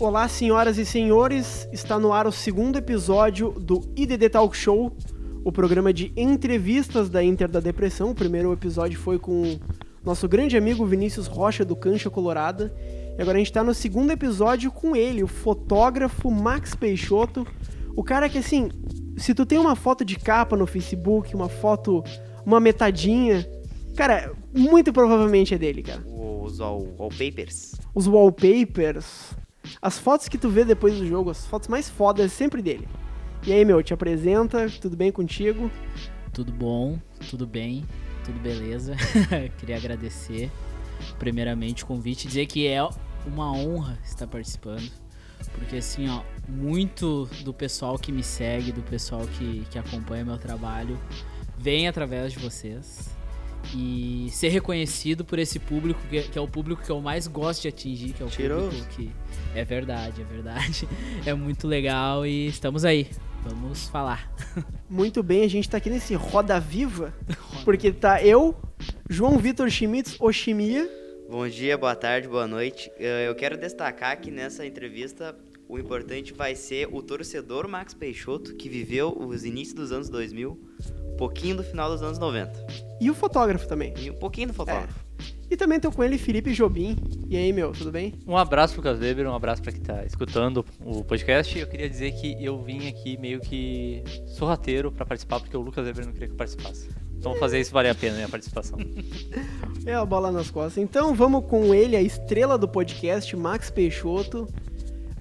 Olá, senhoras e senhores, está no ar o segundo episódio do IDD Talk Show, o programa de entrevistas da Inter da Depressão. O primeiro episódio foi com nosso grande amigo Vinícius Rocha do Cancha Colorada. E agora a gente está no segundo episódio com ele, o fotógrafo Max Peixoto. O cara que, assim, se tu tem uma foto de capa no Facebook, uma foto, uma metadinha, cara, muito provavelmente é dele, cara. Os wall- wallpapers. Os wallpapers, as fotos que tu vê depois do jogo, as fotos mais fodas é sempre dele. E aí, meu, te apresenta, tudo bem contigo? Tudo bom, tudo bem, tudo beleza. Queria agradecer primeiramente o convite, dizer que é uma honra estar participando. Porque assim, ó, muito do pessoal que me segue, do pessoal que, que acompanha meu trabalho, vem através de vocês. E ser reconhecido por esse público, que, que é o público que eu mais gosto de atingir, que é o Cheiroso. público que. É verdade, é verdade. É muito legal e estamos aí. Vamos falar. Muito bem, a gente tá aqui nesse Roda Viva, porque tá eu, João Vitor Schmitz, Oshimia. Bom dia, boa tarde, boa noite. Eh, Eu quero destacar que nessa entrevista o importante vai ser o torcedor Max Peixoto, que viveu os inícios dos anos 2000, um pouquinho do final dos anos 90. E o fotógrafo também. E um pouquinho do fotógrafo. E também tô com ele, Felipe Jobim. E aí, meu, tudo bem? Um abraço pro Carlos Weber, um abraço pra quem tá escutando o podcast. Eu queria dizer que eu vim aqui meio que sorrateiro pra participar, porque o Lucas Weber não queria que eu participasse. Então fazer isso valer a pena, minha participação. É a bola nas costas. Então vamos com ele, a estrela do podcast, Max Peixoto.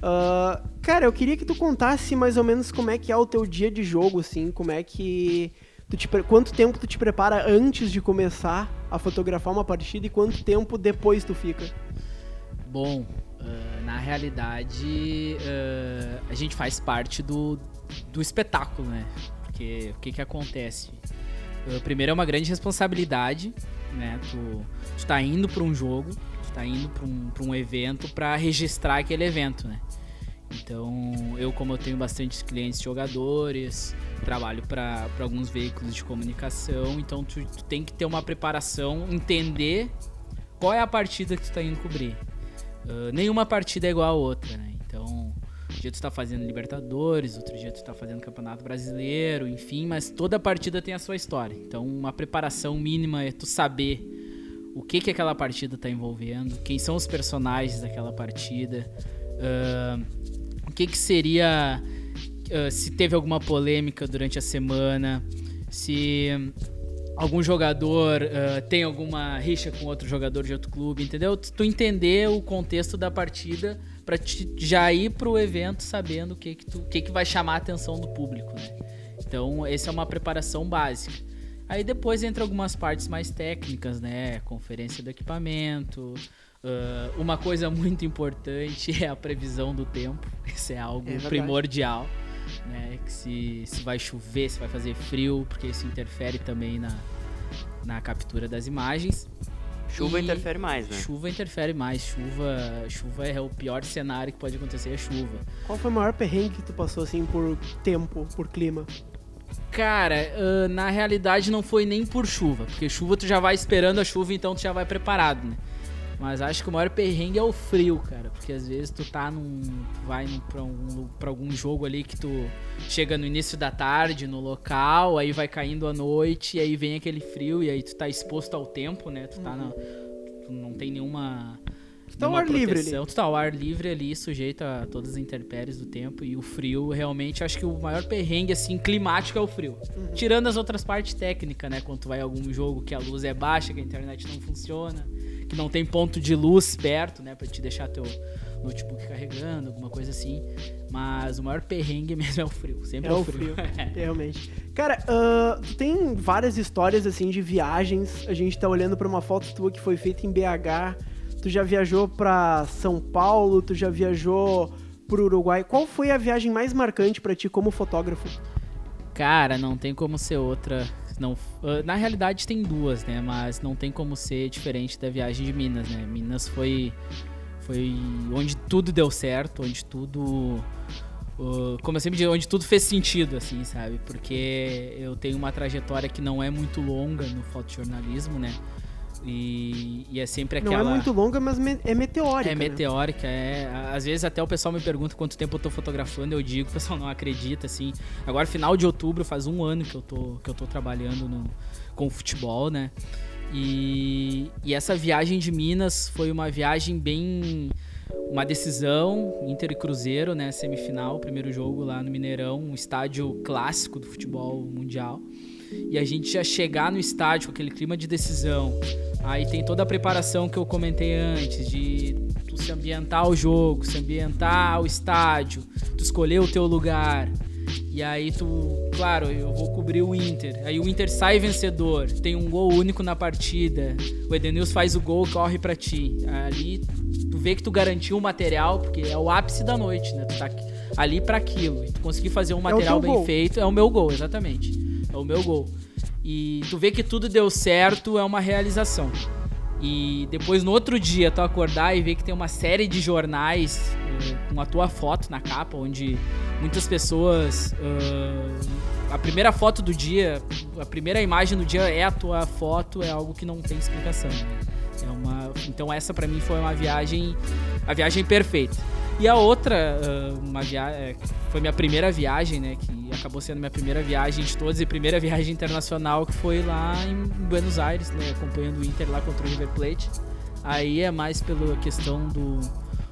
Ah, cara, eu queria que tu contasse mais ou menos como é que é o teu dia de jogo, assim, como é que. Tu te quanto tempo tu te prepara antes de começar a fotografar uma partida e quanto tempo depois tu fica? Bom, ah, na realidade, ah, a gente faz parte do, do espetáculo, né? Porque o que que acontece? Ah, primeiro é uma grande responsabilidade, né? Tu, tu tá indo para um jogo, tu tá indo para um, um evento para registrar aquele evento, né? Então, eu como eu tenho bastante clientes jogadores, trabalho para alguns veículos de comunicação, então tu, tu tem que ter uma preparação, entender qual é a partida que tu tá indo cobrir. Uh, nenhuma partida é igual a outra, né? Então, um dia tu tá fazendo Libertadores, outro dia tu tá fazendo Campeonato Brasileiro, enfim, mas toda partida tem a sua história. Então, uma preparação mínima é tu saber o que que aquela partida tá envolvendo, quem são os personagens daquela partida, uh, o que que seria uh, se teve alguma polêmica durante a semana, se algum jogador uh, tem alguma rixa com outro jogador de outro clube, entendeu? Tu, entender o contexto da partida te, já ir pro evento sabendo o que que, tu, que que vai chamar a atenção do público, né? Então, essa é uma preparação básica. Aí depois entra algumas partes mais técnicas, né? Conferência do equipamento. Uh, uma coisa muito importante é a previsão do tempo. Isso é algo É primordial né? Que se, se vai chover, se vai fazer frio, porque isso interfere também na, na captura das imagens. Chuva E interfere mais, né? Chuva interfere mais. Chuva, chuva é o pior cenário que pode acontecer, é chuva. Qual foi o maior perrengue que tu passou, assim, por tempo, por clima? Cara, ah, na realidade não foi nem por chuva, porque chuva tu já vai esperando a chuva, então tu já vai preparado, né? Mas acho que o maior perrengue é o frio, cara, porque às vezes tu tá num. Tu vai num, pra, um, pra algum jogo ali que tu chega no início da tarde no local, aí vai caindo a noite, e aí vem aquele frio, e aí tu tá exposto ao tempo, né? Tu tá na. Tu não tem nenhuma. Tu tá ao ar livre ali. Tu tá ao ar livre ali, sujeito a todas as intempéries do tempo. E o frio, realmente, acho que o maior perrengue, assim, climático é o frio. Tirando as outras partes técnicas, né? Quando tu vai a algum jogo que a luz é baixa, que a internet não funciona, que não tem ponto de luz perto, né? Pra te deixar teu notebook carregando, alguma coisa assim. Mas o maior perrengue mesmo é o frio. Sempre É é, o o frio. Realmente. Cara, tu tem várias histórias, assim, de viagens. A gente tá olhando pra uma foto tua que foi feita em BH. Tu já viajou pra São Paulo, tu já viajou pro Uruguai. Qual foi a viagem mais marcante pra ti como fotógrafo? Cara, não tem como ser outra. Não, ah, na realidade tem duas, né? Mas não tem como ser diferente da viagem de Minas, né? Minas foi foi onde tudo deu certo, onde tudo ah, como eu sempre digo, onde tudo fez sentido, assim, sabe? Porque eu tenho uma trajetória que não é muito longa no fotojornalismo, né? E, e é sempre Não aquela. é muito longa, mas me- é meteórica. É né? meteórica, é. Às vezes até o pessoal me pergunta quanto tempo eu tô fotografando, eu digo, o pessoal não acredita, assim. Agora, final de outubro, faz um ano que eu tô, que eu tô trabalhando no, com o futebol, né? E, e essa viagem de Minas foi uma viagem bem. Uma decisão, Inter e Cruzeiro, né? Semifinal, primeiro jogo lá no Mineirão, um estádio clássico do futebol mundial. E a gente já chegar no estádio com aquele clima de decisão. Aí tem toda a preparação que eu comentei antes, de tu se ambientar ao jogo, se ambientar ao estádio, tu escolher o teu lugar. E aí tu, claro, eu vou cobrir o Inter. Aí o Inter sai vencedor, tem um gol único na partida. O Edenilson faz o gol, corre pra ti. Ali tu vê que tu garantiu o material, porque é o ápice da noite, né? Tu tá ali pra aquilo. E tu conseguir fazer um material teu bem gol. feito, é o meu gol, exatamente. É o meu gol. E tu vê que tudo deu certo, é uma realização. E depois no outro dia tu acordar e ver que tem uma série de jornais eh, com a tua foto na capa, onde muitas pessoas. eh, a primeira foto do dia, a primeira imagem do dia é a tua foto, é algo que não tem explicação. É uma, então essa pra mim foi uma viagem, a viagem perfeita. E a outra, ah, uma viagem, foi minha primeira viagem, né? Que acabou sendo minha primeira viagem de todas e primeira viagem internacional, que foi lá em Buenos Aires, né? Acompanhando o Inter lá contra o River Plate. Aí é mais pela questão do,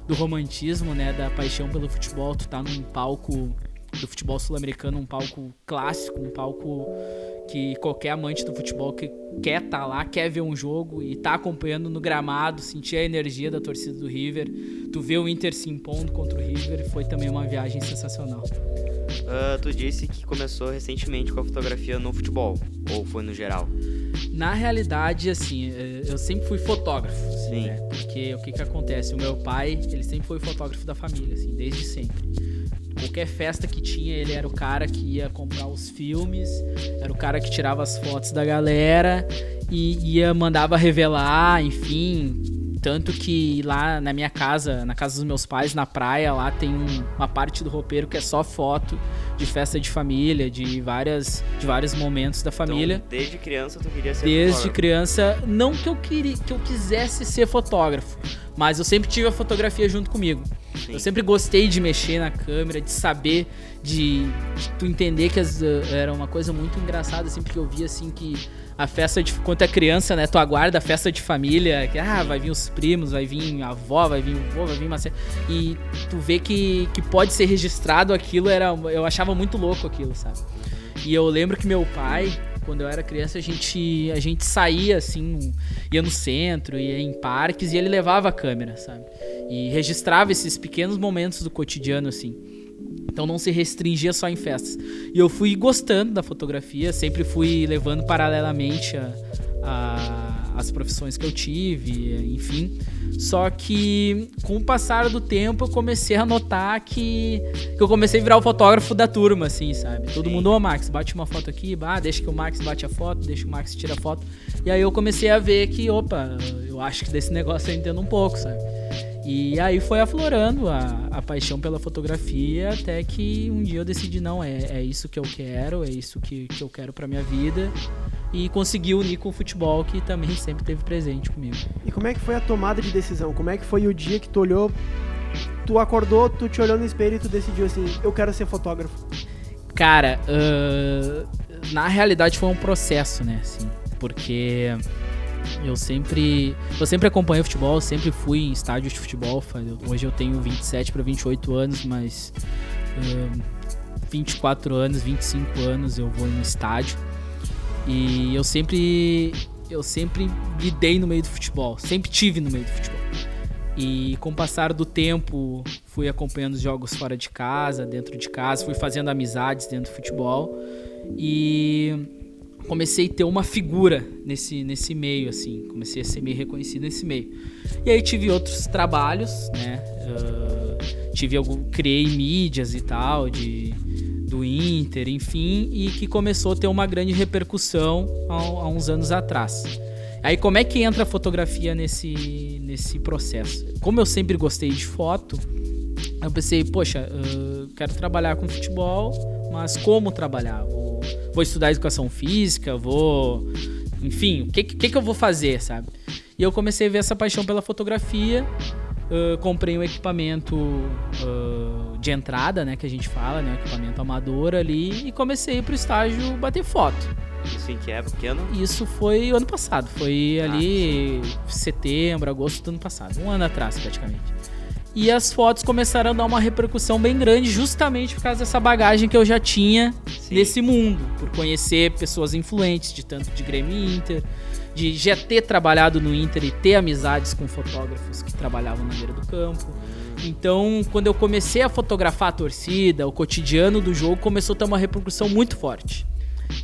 do romantismo, né? Da paixão pelo futebol. Tu tá num palco do futebol sul-americano, um palco clássico, um palco que qualquer amante do futebol que quer estar lá, quer ver um jogo e tá acompanhando no gramado, sentir a energia da torcida do River, tu vê o Inter se impondo contra o River, foi também uma viagem sensacional. Ah, tu disse que começou recentemente com a fotografia no futebol, ou foi no geral? Na realidade, assim, eh, eu sempre fui fotógrafo, assim, Sim. né? Porque o que que acontece? O meu pai, ele sempre foi fotógrafo da família, assim, desde sempre. Qualquer festa que tinha, ele era o cara que ia comprar os filmes, era o cara que tirava as fotos da galera e ia mandava revelar, enfim. Tanto que lá na minha casa, na casa dos meus pais, na praia, lá tem um- uma parte do roupeiro que é só foto de festa de família, de várias de vários momentos da família. Então, desde criança tu queria ser Desde fotógrafo. criança, não que eu queria, que eu quisesse ser fotógrafo, mas eu sempre tive a fotografia junto comigo. Sim. Eu sempre gostei de mexer na câmera, de saber, de, de tu entender que as, eh, era uma coisa muito engraçada, assim, porque eu via assim que a festa de quando é criança, né, tu aguarda a festa de família, que ah, vai vir os primos, vai vir a avó, vai vir o vô, vai vir uma e tu vê que, que pode ser registrado aquilo, era eu achava muito louco aquilo, sabe? E eu lembro que meu pai, quando eu era criança, a gente, a gente saía assim, ia no centro, ia em parques e ele levava a câmera, sabe? E registrava esses pequenos momentos do cotidiano assim. Então não se restringia só em festas. E eu fui gostando da fotografia, sempre fui levando paralelamente a, a- as profissões que eu tive, enfim. Só que com o passar do tempo eu comecei a notar que, que eu comecei a virar o fotógrafo da turma, assim, sabe? Todo Sim. mundo, ô Max, bate uma foto aqui, ah, deixa que o Max bate a foto, deixa que o Max tira a foto. E aí eu comecei a ver que, opa, eu acho que desse negócio eu entendo um pouco, sabe? E aí foi aflorando a, a paixão pela fotografia até que um dia eu decidi, não, é, é isso que eu quero, é isso que, que eu quero pra minha vida. E consegui unir com o futebol, que também sempre teve presente comigo. E como é que foi a tomada de decisão? Como é que foi o dia que tu olhou, tu acordou, tu te olhou no espelho e tu decidiu assim, eu quero ser fotógrafo. Cara, ahn, na realidade foi um processo, né, assim, porque eu sempre, eu sempre acompanhei futebol, sempre fui em estádios de futebol, hoje eu tenho 27 para 28 anos, mas ahn, 24 anos, 25 anos eu vou em estádio. E eu sempre eu sempre lidei no meio do futebol, sempre tive no meio do futebol. E com o passar do tempo, fui acompanhando os jogos fora de casa, dentro de casa, fui fazendo amizades dentro do futebol e comecei a ter uma figura nesse, nesse meio, assim. Comecei a ser meio reconhecido nesse meio. E aí tive outros trabalhos, né? ah, tive algum, criei mídias e tal de do Inter, enfim, e que começou a ter uma grande repercussão há, há uns anos atrás. Aí como é que entra a fotografia nesse, nesse processo? Como eu sempre gostei de foto, eu pensei, poxa, eu quero trabalhar com futebol, mas como trabalhar? Vou, vou estudar educação física, vou enfim, o que, que, que eu vou fazer, sabe? E eu comecei a ver essa paixão pela fotografia. Uh, comprei um equipamento uh, de entrada, né, que a gente fala, né, equipamento amador ali, e comecei pro estágio bater foto. Isso em que época? Que ano? Isso foi ano passado, foi ali setembro, agosto do ano passado, um ano atrás praticamente. E as fotos começaram a dar uma repercussão bem grande, justamente por causa dessa bagagem que eu já tinha Sim. nesse mundo, por conhecer pessoas influentes, de tanto de Grêmio e Inter, de já ter trabalhado no Inter e ter amizades com fotógrafos que trabalhavam na beira do campo. Então, quando eu comecei a fotografar a torcida, o cotidiano do jogo começou a ter uma repercussão muito forte.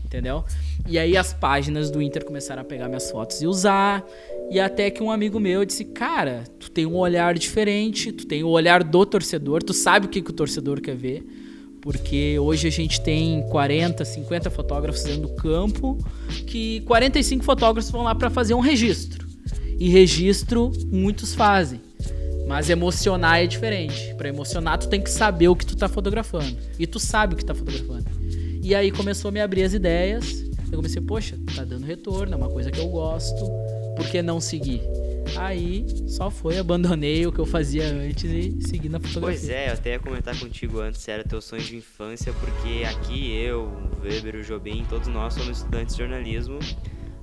Entendeu? E aí as páginas do Inter começaram a pegar minhas fotos e usar. E até que um amigo meu disse: Cara, tu tem um olhar diferente, tu tem o olhar do torcedor, tu sabe o que, que o torcedor quer ver. Porque hoje a gente tem 40, 50 fotógrafos dentro do campo, que 45 fotógrafos vão lá para fazer um registro. E registro muitos fazem. Mas emocionar é diferente. Para emocionar, tu tem que saber o que tu tá fotografando. E tu sabe o que tá fotografando. E aí começou a me abrir as ideias. Eu comecei, poxa, tá dando retorno, é uma coisa que eu gosto. Por que não seguir? Aí só foi, abandonei o que eu fazia antes e segui na fotografia. Pois é, eu até ia comentar contigo antes se era teu sonho de infância, porque aqui eu, o Weber, o Jobim, todos nós somos estudantes de jornalismo.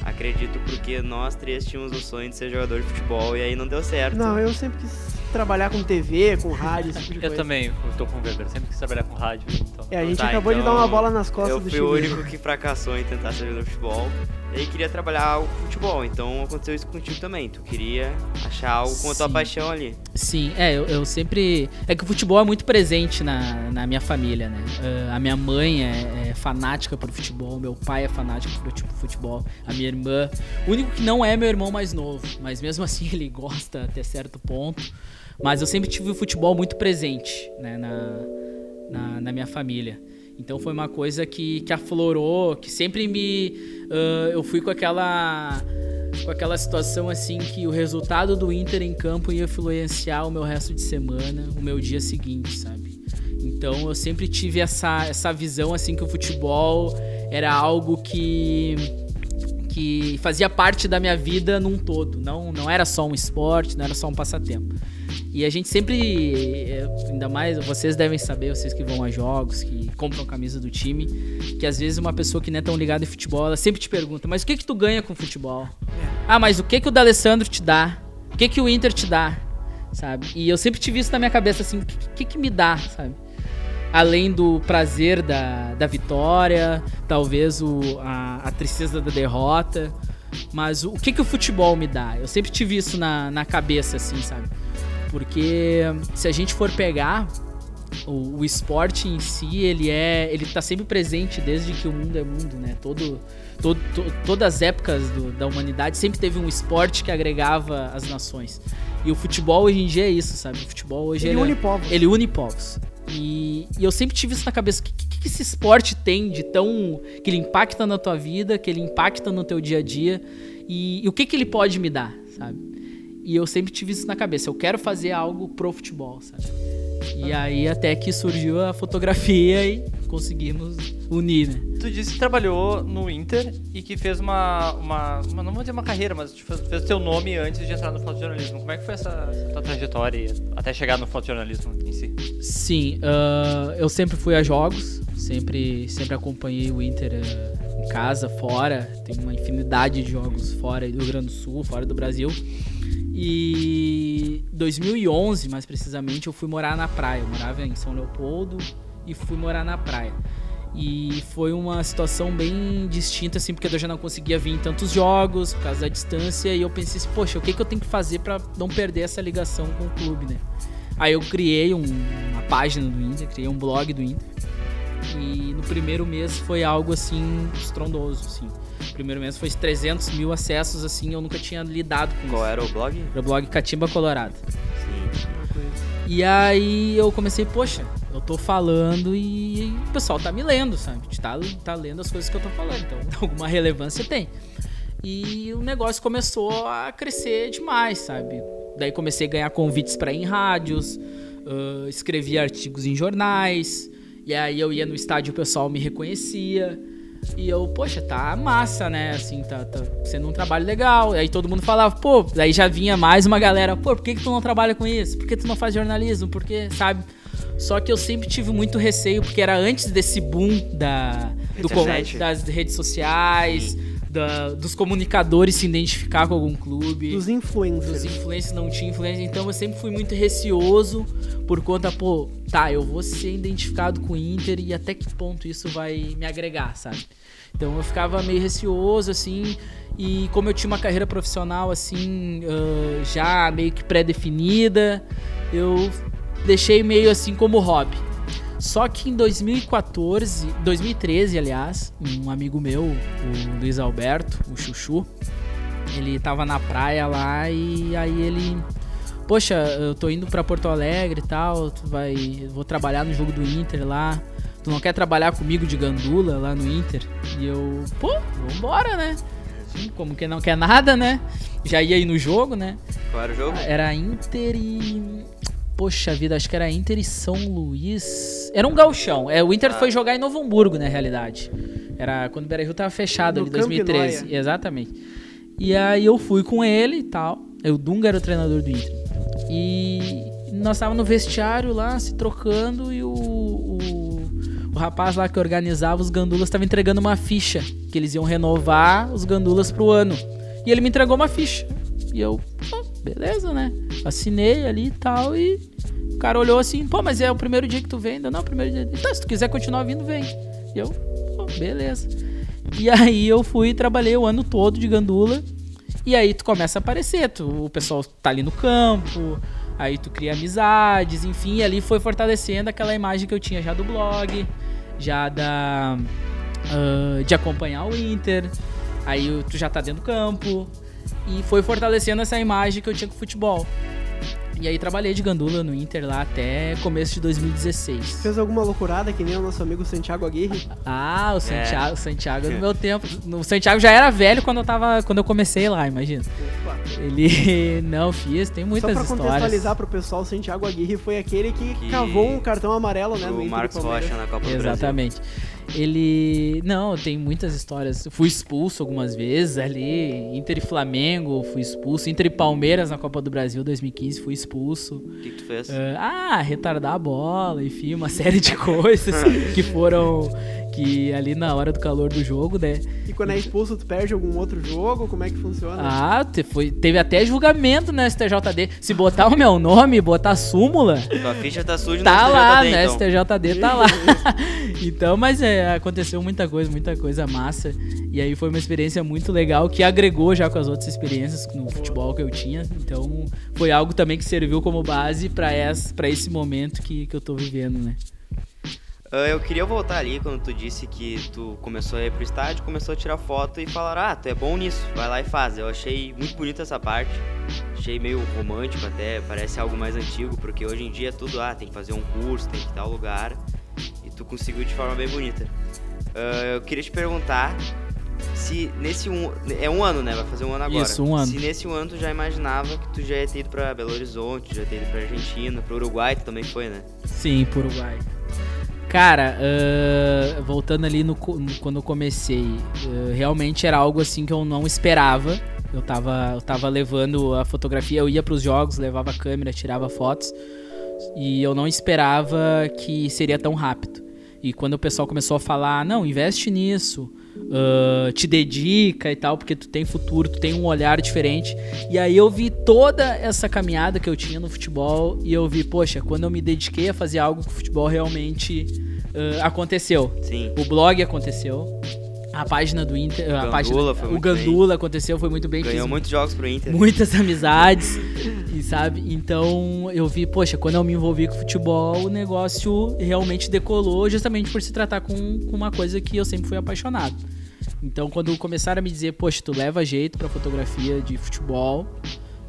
Acredito porque nós três tínhamos o sonho de ser jogador de futebol e aí não deu certo. Não, eu sempre quis trabalhar com TV, com rádio, esse tipo de Eu também, eu tô com o Weber, sempre quis trabalhar com rádio. Então. É, a gente Tá, acabou de então, dar uma bola nas costas Eu do fui o único que fracassou em tentar ser jogador de futebol. E aí queria trabalhar o futebol, então aconteceu isso contigo também. Tu queria achar algo com a tua Sim. paixão ali. Sim, é, eu, eu sempre. É que o futebol é muito presente na, na minha família, né? Ah, a minha mãe é, é fanática por futebol, meu pai é fanático por tipo, futebol, a minha irmã. O único que não é meu irmão mais novo, mas mesmo assim ele gosta até certo ponto. Mas eu sempre tive o futebol muito presente, né, na, na, na minha família. Então foi uma coisa que, que aflorou, que sempre me. ah, eu fui com aquela. Com aquela situação assim que o resultado do Inter em campo ia influenciar o meu resto de semana, o meu dia seguinte, sabe? Então eu sempre tive essa, essa visão assim que o futebol era algo que que fazia parte da minha vida num todo, não não era só um esporte, não era só um passatempo. E a gente sempre, eh, ainda mais vocês devem saber, vocês que vão a jogos, que compram camisa do time, que às vezes uma pessoa que não é tão ligada em futebol, ela sempre te pergunta: "Mas o que que tu ganha com futebol?" Ah, mas o que que o D'Alessandro te dá? O que que o Inter te dá? Sabe? E eu sempre tive isso na minha cabeça assim, o que, que que me dá, sabe? Além do prazer da, da vitória, talvez o, a, a tristeza da derrota, mas o, o que que o futebol me dá? Eu sempre tive isso na, na cabeça, assim, sabe? Porque se a gente for pegar o, o esporte em si, ele é, ele tá sempre presente desde que o mundo é mundo, né? Todo, todo, to- todas as épocas do- da humanidade sempre teve um esporte que agregava as nações. E o futebol hoje em dia é isso, sabe? O futebol hoje Ele é- une povos. ele une povos. E, e eu sempre tive isso na cabeça. O que, que, que esse esporte tem de tão. que ele impacta na tua vida, que ele impacta no teu dia a dia? E, e o que, que ele pode me dar, sabe? E eu sempre tive isso na cabeça. Eu quero fazer algo pro futebol, sabe? E aí até que surgiu a fotografia e conseguimos unir, né? Tu disse que trabalhou no Inter e que fez uma, uma, uma- não vou dizer uma carreira, mas tu fez, fez teu nome antes de entrar no fotojornalismo. Como é que foi essa, tua trajetória até chegar no fotojornalismo em si? Sim, ah, eu sempre fui a jogos, sempre, sempre acompanhei o Inter ah, em casa, fora. Tem uma infinidade de jogos fora do Rio Grande do Sul, fora do Brasil. E 2011, mais precisamente, eu fui morar na praia. Eu morava em São Leopoldo e fui morar na praia. E foi uma situação bem distinta, assim, porque eu já não conseguia vir em tantos jogos por causa da distância. E eu pensei assim, poxa, o que, que eu tenho que fazer pra não perder essa ligação com o clube, né? Aí eu criei um- uma página do Inter, criei um blog do Inter. E no primeiro mês foi algo assim estrondoso, assim. O primeiro mês foi 300 mil acessos, assim, eu nunca tinha lidado com Qual isso. era o blog? Era o blog Catimba Colorado. Sim. E aí eu comecei, poxa, eu tô falando e o pessoal tá me lendo, sabe? Tá, tá lendo as coisas que eu tô falando, então alguma relevância tem. E o negócio começou a crescer demais, sabe? Daí comecei a ganhar convites para ir em rádios, ah, escrevi artigos em jornais, e aí eu ia no estádio e o pessoal me reconhecia. E eu, poxa, tá massa, né? Assim, tá, tá sendo um trabalho legal. E aí todo mundo falava, pô, aí já vinha mais uma galera, pô, por que, que tu não trabalha com isso? Por que tu não faz jornalismo? Por que, sabe? Só que eu sempre tive muito receio, porque era antes desse boom da, do, das redes sociais, da- dos comunicadores se identificar com algum clube. Dos influencers. Os influencers não tinham influência, então eu sempre fui muito receoso por conta, pô, tá, eu vou ser identificado com o Inter e até que ponto isso vai me agregar, sabe? Então eu ficava meio receoso, assim, e como eu tinha uma carreira profissional, assim, ah, já meio que pré-definida, eu deixei meio assim como hobby. Só que em 2014, 2013, aliás, um amigo meu, o Luiz Alberto, o Chuchu, ele tava na praia lá e aí ele. Poxa, eu tô indo pra Porto Alegre e tal, tu vai. Vou trabalhar no jogo do Inter lá. Tu não quer trabalhar comigo de gandula lá no Inter? E eu, pô, vambora, né? Como que não quer nada, né? Já ia ir no jogo, né? Qual era o jogo? Era Inter e. Poxa vida, acho que era Inter e São Luís. Era um galchão. É, o Inter Ah. foi jogar em Novo Hamburgo, na realidade. Era quando o Beira-Rio tava fechado No ali, 2013. Camp Noia. Exatamente. E aí eu fui com ele e tal. O Dunga era o treinador do Inter. E nós estávamos no vestiário lá, se trocando, e o, o, o rapaz lá que organizava os gandulas estava entregando uma ficha. Que eles iam renovar os gandulas pro ano. E ele me entregou uma ficha. E eu, "Ah, beleza, né? Assinei ali e tal. E o cara olhou assim, pô, mas é o primeiro dia que tu vem? Ainda não, é o primeiro dia. Então, se tu quiser continuar vindo, vem. E eu, pô, beleza. E aí eu fui e trabalhei o ano todo de gandula. E aí tu começa a aparecer, tu, o pessoal tá ali no campo, aí tu cria amizades, enfim, e ali foi fortalecendo aquela imagem que eu tinha já do blog, já da ah, de acompanhar o Inter. Aí tu já tá dentro do campo e foi fortalecendo essa imagem que eu tinha com o futebol. E aí trabalhei de gandula no Inter lá até começo de 2016. Fez alguma loucurada que nem o nosso amigo Santiago Aguirre? Ah, o Santiago, o Santiago no meu tempo. O Santiago já era velho quando eu tava, quando eu comecei lá, imagina. Opa. Ele não fiz, tem Só muitas pra histórias. contextualizar pro pessoal, o Santiago Aguirre foi aquele que, Que- cavou um cartão amarelo, né? no o Inter Marcos. Rocha na Copa do Brasil. Exatamente. Ele. Não, tem muitas histórias. Fui expulso algumas vezes ali. Inter e Flamengo, fui expulso. Inter e Palmeiras na Copa do Brasil 2015, fui expulso. O que, que tu fez? Ah, retardar a bola, enfim, uma série de coisas que foram. Que ali na hora do calor do jogo, né? E quando é expulso, tu perde algum outro jogo? Como é que funciona? Ah, te- foi, teve até julgamento na STJD. Se botar o meu nome, botar súmula, Tua ficha tá suja tá no lá, STJD, né? então. STJD tá lá. então, mas é, aconteceu muita coisa, muita coisa massa. E aí foi uma experiência muito legal que agregou já com as outras experiências no futebol que eu tinha. Então, foi algo também que serviu como base pra esse, pra esse momento que, que eu tô vivendo, né? Ah, eu queria voltar ali quando tu disse que tu começou a ir pro estádio, começou a tirar foto e falaram, ah, tu é bom nisso, vai lá e faz. Eu achei muito bonita essa parte, achei meio romântico até, parece algo mais antigo, porque hoje em dia é tudo, ah, tem que fazer um curso, tem que ir em tal lugar, e tu conseguiu de forma bem bonita. Ah, eu queria te perguntar se nesse um, é um ano, né, vai fazer um ano agora. Isso, um ano. Se nesse um ano tu já imaginava que tu já ia ter ido pra Belo Horizonte, já ia ter ido pra Argentina, pro Uruguai tu também foi, né? Sim, pro Uruguai. Cara, ah, voltando ali no, no- quando eu comecei, ah, realmente era algo assim que eu não esperava. Eu tava, eu tava levando a fotografia, eu ia pros jogos, levava a câmera, tirava fotos. E eu não esperava que seria tão rápido. E quando o pessoal começou a falar, não, investe nisso, ah, te dedica e tal, porque tu tem futuro, tu tem um olhar diferente. E aí eu vi toda essa caminhada que eu tinha no futebol e eu vi, poxa, quando eu me dediquei a fazer algo com o futebol realmente ah, aconteceu. Sim. O blog aconteceu. A página do Inter, a Gandula página, foi o Gandula aconteceu, foi muito bem. Ganhou muitos jogos pro Inter. muitas amizades, e sabe? Então eu vi, poxa, quando eu me envolvi com futebol, o negócio realmente decolou, justamente por se tratar com, com uma coisa que eu sempre fui apaixonado. Então quando começaram a me dizer, poxa, tu leva jeito pra fotografia de futebol,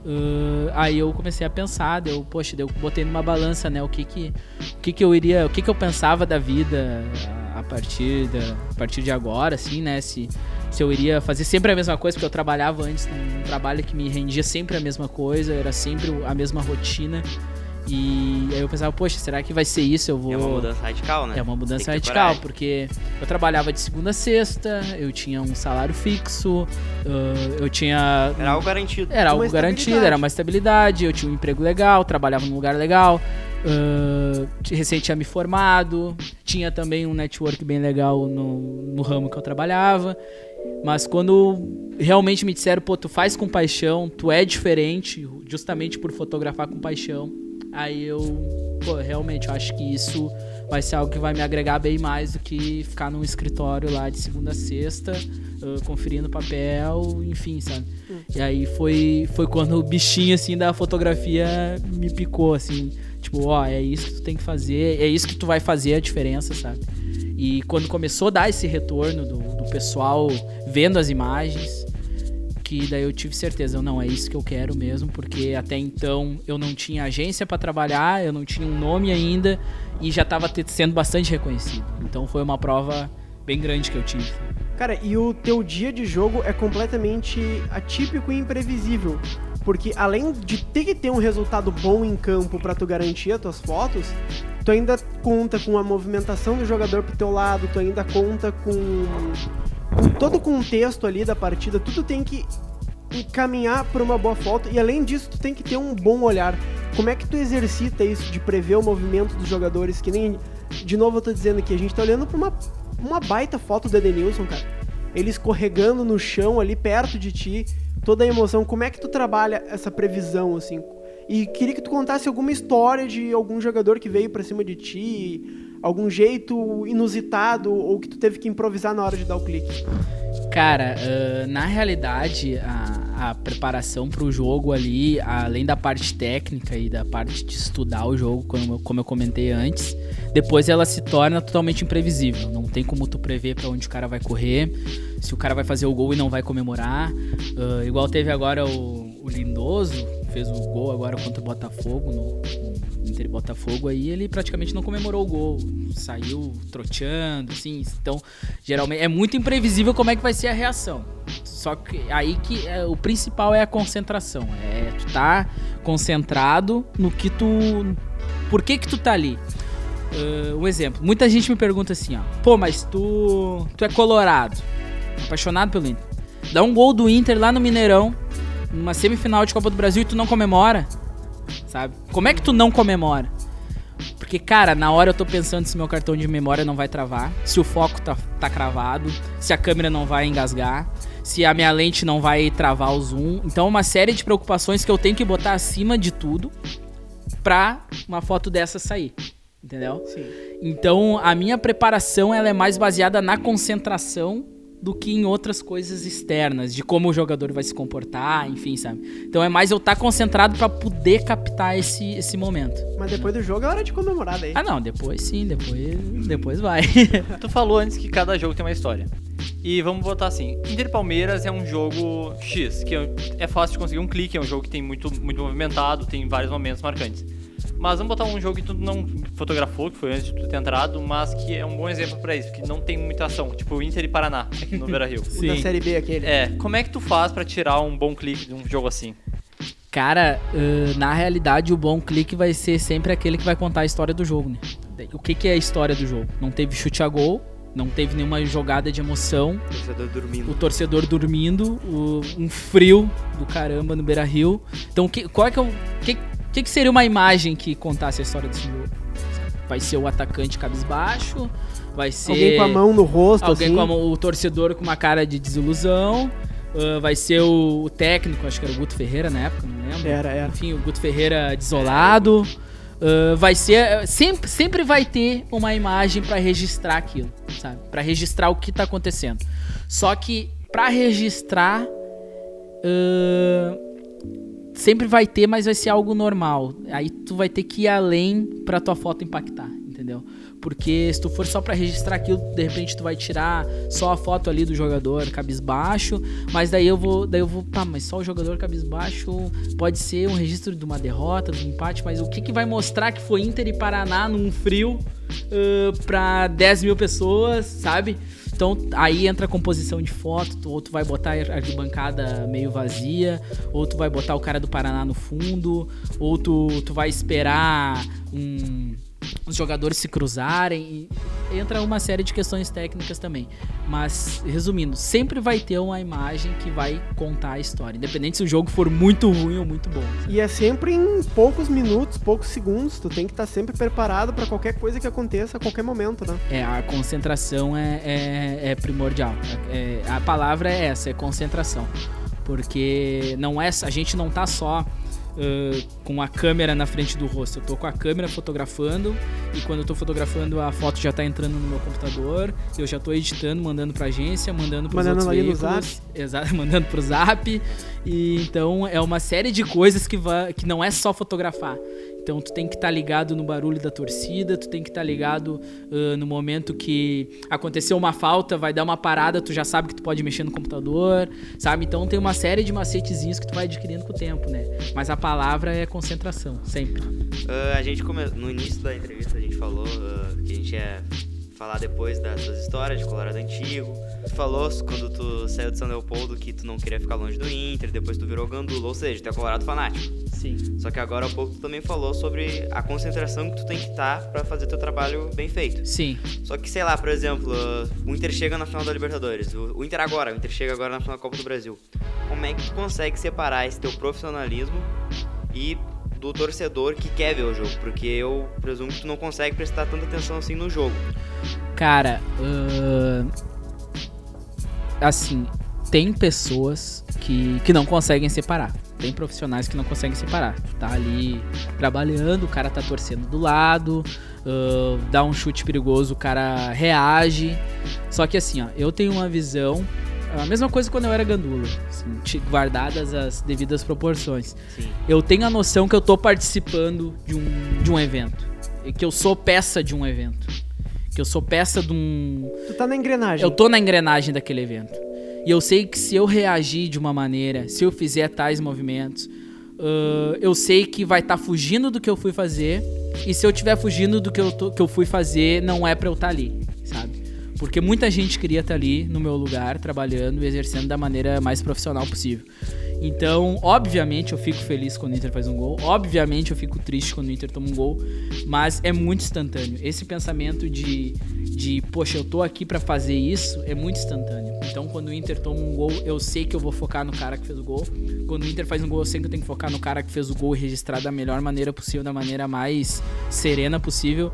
ãh, aí eu comecei a pensar, deu, poxa, eu botei numa balança, né, o que que, o que que eu iria, o que que eu pensava da vida a- partir da, a partir de agora, assim, né, se se eu iria fazer sempre a mesma coisa, porque eu trabalhava antes num trabalho que me rendia sempre a mesma coisa, era sempre a mesma rotina. E aí eu pensava, poxa, será que vai ser isso? Eu vou. É uma mudança radical, né? É uma mudança radical, coragem. porque eu trabalhava de segunda a sexta, eu tinha um salário fixo, eu tinha. Era algo garantido. Era Uma algo garantido, estabilidade. era uma estabilidade, eu tinha um emprego legal, trabalhava num lugar legal, ah, recém tinha me formado, tinha também um network bem legal no, no ramo que eu trabalhava. Mas quando realmente me disseram, pô, tu faz com paixão, tu é diferente, justamente por fotografar com paixão, aí eu, pô, realmente eu acho que isso vai ser algo que vai me agregar bem mais do que ficar num escritório lá de segunda a sexta, ah, conferindo papel, enfim, sabe? E aí foi, foi quando o bichinho, assim, da fotografia me picou, assim. Tipo, ó, é isso que tu tem que fazer, é isso que tu vai fazer a diferença, sabe? E quando começou a dar esse retorno do, do pessoal vendo as imagens, que daí eu tive certeza, não, é isso que eu quero mesmo, porque até então eu não tinha agência pra trabalhar, eu não tinha um nome ainda e já tava te- sendo bastante reconhecido. Então foi uma prova bem grande que eu tive. Cara, e o teu dia de jogo é completamente atípico e imprevisível. Porque além de ter que ter um resultado bom em campo pra tu garantir as tuas fotos, tu ainda conta com a movimentação do jogador pro teu lado, tu ainda conta com todo o contexto ali da partida, tudo tem que encaminhar pra uma boa foto e além disso tu tem que ter um bom olhar. Como é que tu exercita isso de prever o movimento dos jogadores que nem de novo eu tô dizendo aqui, a gente tá olhando pra uma uma baita foto do Edenilson, cara. Ele escorregando no chão ali perto de ti, toda a emoção. Como é que tu trabalha essa previsão, assim? E queria que tu contasse alguma história de algum jogador que veio pra cima de ti, algum jeito inusitado ou que tu teve que improvisar na hora de dar o clique. Cara, ah, na realidade, a, a preparação pro jogo ali, além da parte técnica e da parte de estudar o jogo, como eu, como eu comentei antes, depois ela se torna totalmente imprevisível. Não tem como tu prever pra onde o cara vai correr, se o cara vai fazer o gol e não vai comemorar. Ah, igual teve agora o, o Lindoso, fez o gol agora contra o Botafogo, no Botafogo, aí ele praticamente não comemorou o gol. Saiu troteando, assim. Então, geralmente, é muito imprevisível como é que vai ser a reação. Só que aí que é, o principal é a concentração. É tu tá concentrado no que tu. Por que que tu tá ali? Ah, um exemplo. Muita gente me pergunta assim, ó. Pô, mas tu. Tu é colorado. Apaixonado pelo Inter. Dá um gol do Inter lá no Mineirão. Numa semifinal de Copa do Brasil e tu não comemora. Sabe? Como é que tu não comemora? Porque, cara, na hora eu tô pensando se meu cartão de memória não vai travar, se o foco tá, tá cravado, se a câmera não vai engasgar, se a minha lente não vai travar o zoom. Então, uma série de preocupações que eu tenho que botar acima de tudo pra uma foto dessa sair. Entendeu? Sim. Então, a minha preparação ela é mais baseada na concentração do que em outras coisas externas, de como o jogador vai se comportar, enfim, sabe? Então é mais eu estar concentrado pra poder captar esse, esse momento. Mas depois do jogo é hora de comemorar daí. Ah, não, depois sim, depois, depois vai. Tu falou antes que cada jogo tem uma história. E vamos botar assim, Inter Palmeiras é um jogo X, que é- é fácil de conseguir um clique, é um jogo que tem muito, muito movimentado, tem vários momentos marcantes. Mas vamos botar um jogo que tu não fotografou, que foi antes de tu ter entrado, mas que é um bom exemplo pra isso, que não tem muita ação, tipo o Inter e Paraná, aqui no Beira-Rio. O da Série B aquele. É, como é que tu faz pra tirar um bom clique de um jogo assim? Cara, ãh, na realidade o bom clique vai ser sempre aquele que vai contar a história do jogo, né? O que, que é a história do jogo? Não teve chute a gol, não teve nenhuma jogada de emoção, O torcedor dormindo. o torcedor dormindo, o- um frio do caramba no Beira Rio. Então, que, qual é que é o. Que, que, que seria uma imagem que contasse a história desse jogo? Vai ser o atacante cabisbaixo, vai ser. Alguém com a mão no rosto, Alguém assim. com a mão- o torcedor com uma cara de desilusão. ah, vai ser o, o técnico, acho que era o Guto Ferreira na época, não lembro. Era, era. Enfim, o Guto Ferreira desolado. Ah, vai ser. Sempre, sempre vai ter uma imagem pra registrar aquilo, sabe? Pra registrar o que tá acontecendo. Só que pra registrar. ah, sempre vai ter, mas vai ser algo normal. Aí tu vai ter que ir além pra tua foto impactar, entendeu? Porque se tu for só pra registrar aquilo, de repente tu vai tirar só a foto ali do jogador cabisbaixo, mas daí eu vou, daí eu vou, tá, mas só o jogador cabisbaixo pode ser um registro de uma derrota, de um empate, mas o que que vai mostrar que foi Inter e Paraná num frio uh, pra 10 mil pessoas, sabe? Então aí entra a composição de foto, tu, ou tu vai botar a arquibancada meio vazia, ou tu vai botar o cara do Paraná no fundo, ou tu, tu vai esperar um os jogadores se cruzarem. entra uma série de questões técnicas também. Mas, resumindo, sempre vai ter uma imagem que vai contar a história. Independente se o jogo for muito ruim ou muito bom. Sabe? E é sempre em poucos minutos, poucos segundos. Tu tem que estar tá sempre preparado para qualquer coisa que aconteça a qualquer momento, né? É, a concentração é, é, é primordial. É, a palavra é essa, é concentração. Porque não é, a gente não tá só uh, com a câmera na frente do rosto. Eu tô com a câmera fotografando e quando eu tô fotografando a foto já tá entrando no meu computador, eu já tô editando, mandando pra agência, mandando pros mandando outros veículos. No zap. Exato, mandando pro zap. E então é uma série de coisas que, vai, que não é só fotografar. Então tu tem que estar tá ligado no barulho da torcida, tu tem que estar tá ligado uh, no momento que aconteceu uma falta, vai dar uma parada, tu já sabe que tu pode mexer no computador, sabe? Então tem uma série de macetezinhos que tu vai adquirindo com o tempo, né? Mas a palavra é concentração, sempre. Uh, a gente come... no início da entrevista a gente falou uh, que a gente é falar depois das suas histórias de Colorado Antigo. Tu falou quando tu saiu de São Leopoldo que tu não queria ficar longe do Inter, depois tu virou Gandula, ou seja, tu é Colorado fanático. Sim. Só que agora há pouco tu também falou sobre a concentração que tu tem que estar tá para fazer teu trabalho bem feito. Sim. Só que, sei lá, por exemplo, o Inter chega na final da Libertadores, o Inter agora, o Inter chega agora na final da Copa do Brasil. Como é que tu consegue separar esse teu profissionalismo e do torcedor que quer ver o jogo, porque eu presumo que tu não consegue prestar tanta atenção assim no jogo. Cara, uh, assim, tem pessoas que, que não conseguem separar. Tem profissionais que não conseguem separar. Tu tá ali trabalhando, o cara tá torcendo do lado, uh, dá um chute perigoso, o cara reage. Só que assim, ó, eu tenho uma visão a mesma coisa quando eu era gandula, assim, guardadas as devidas proporções. Sim. Eu tenho a noção que eu tô participando de um, de um evento. E que eu sou peça de um evento. Que eu sou peça de um. Tu tá na engrenagem. Eu tô na engrenagem daquele evento. E eu sei que se eu reagir de uma maneira, se eu fizer tais movimentos, uh, eu sei que vai estar tá fugindo do que eu fui fazer. E se eu estiver fugindo do que eu, tô, que eu fui fazer, não é pra eu estar tá ali, sabe? Porque muita gente queria estar ali no meu lugar, trabalhando e exercendo da maneira mais profissional possível. Então, obviamente, eu fico feliz quando o Inter faz um gol. Obviamente, eu fico triste quando o Inter toma um gol. Mas é muito instantâneo. Esse pensamento de, de poxa, eu tô aqui para fazer isso, é muito instantâneo. Então, quando o Inter toma um gol, eu sei que eu vou focar no cara que fez o gol. Quando o Inter faz um gol, eu sei que eu tenho que focar no cara que fez o gol e registrar da melhor maneira possível, da maneira mais serena possível.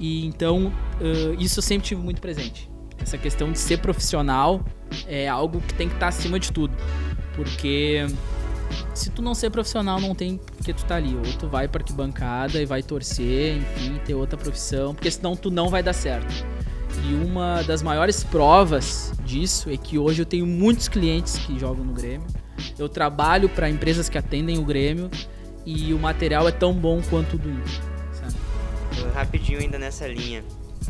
E então, uh, isso eu sempre tive muito presente. Essa questão de ser profissional é algo que tem que estar tá acima de tudo. Porque se tu não ser profissional, não tem porque tu tá ali. Ou tu vai pra arquibancada e vai torcer, enfim, ter outra profissão, porque senão tu não vai dar certo. E uma das maiores provas disso é que hoje eu tenho muitos clientes que jogam no Grêmio. Eu trabalho para empresas que atendem o Grêmio e o material é tão bom quanto o do Inter. Rapidinho ainda nessa linha.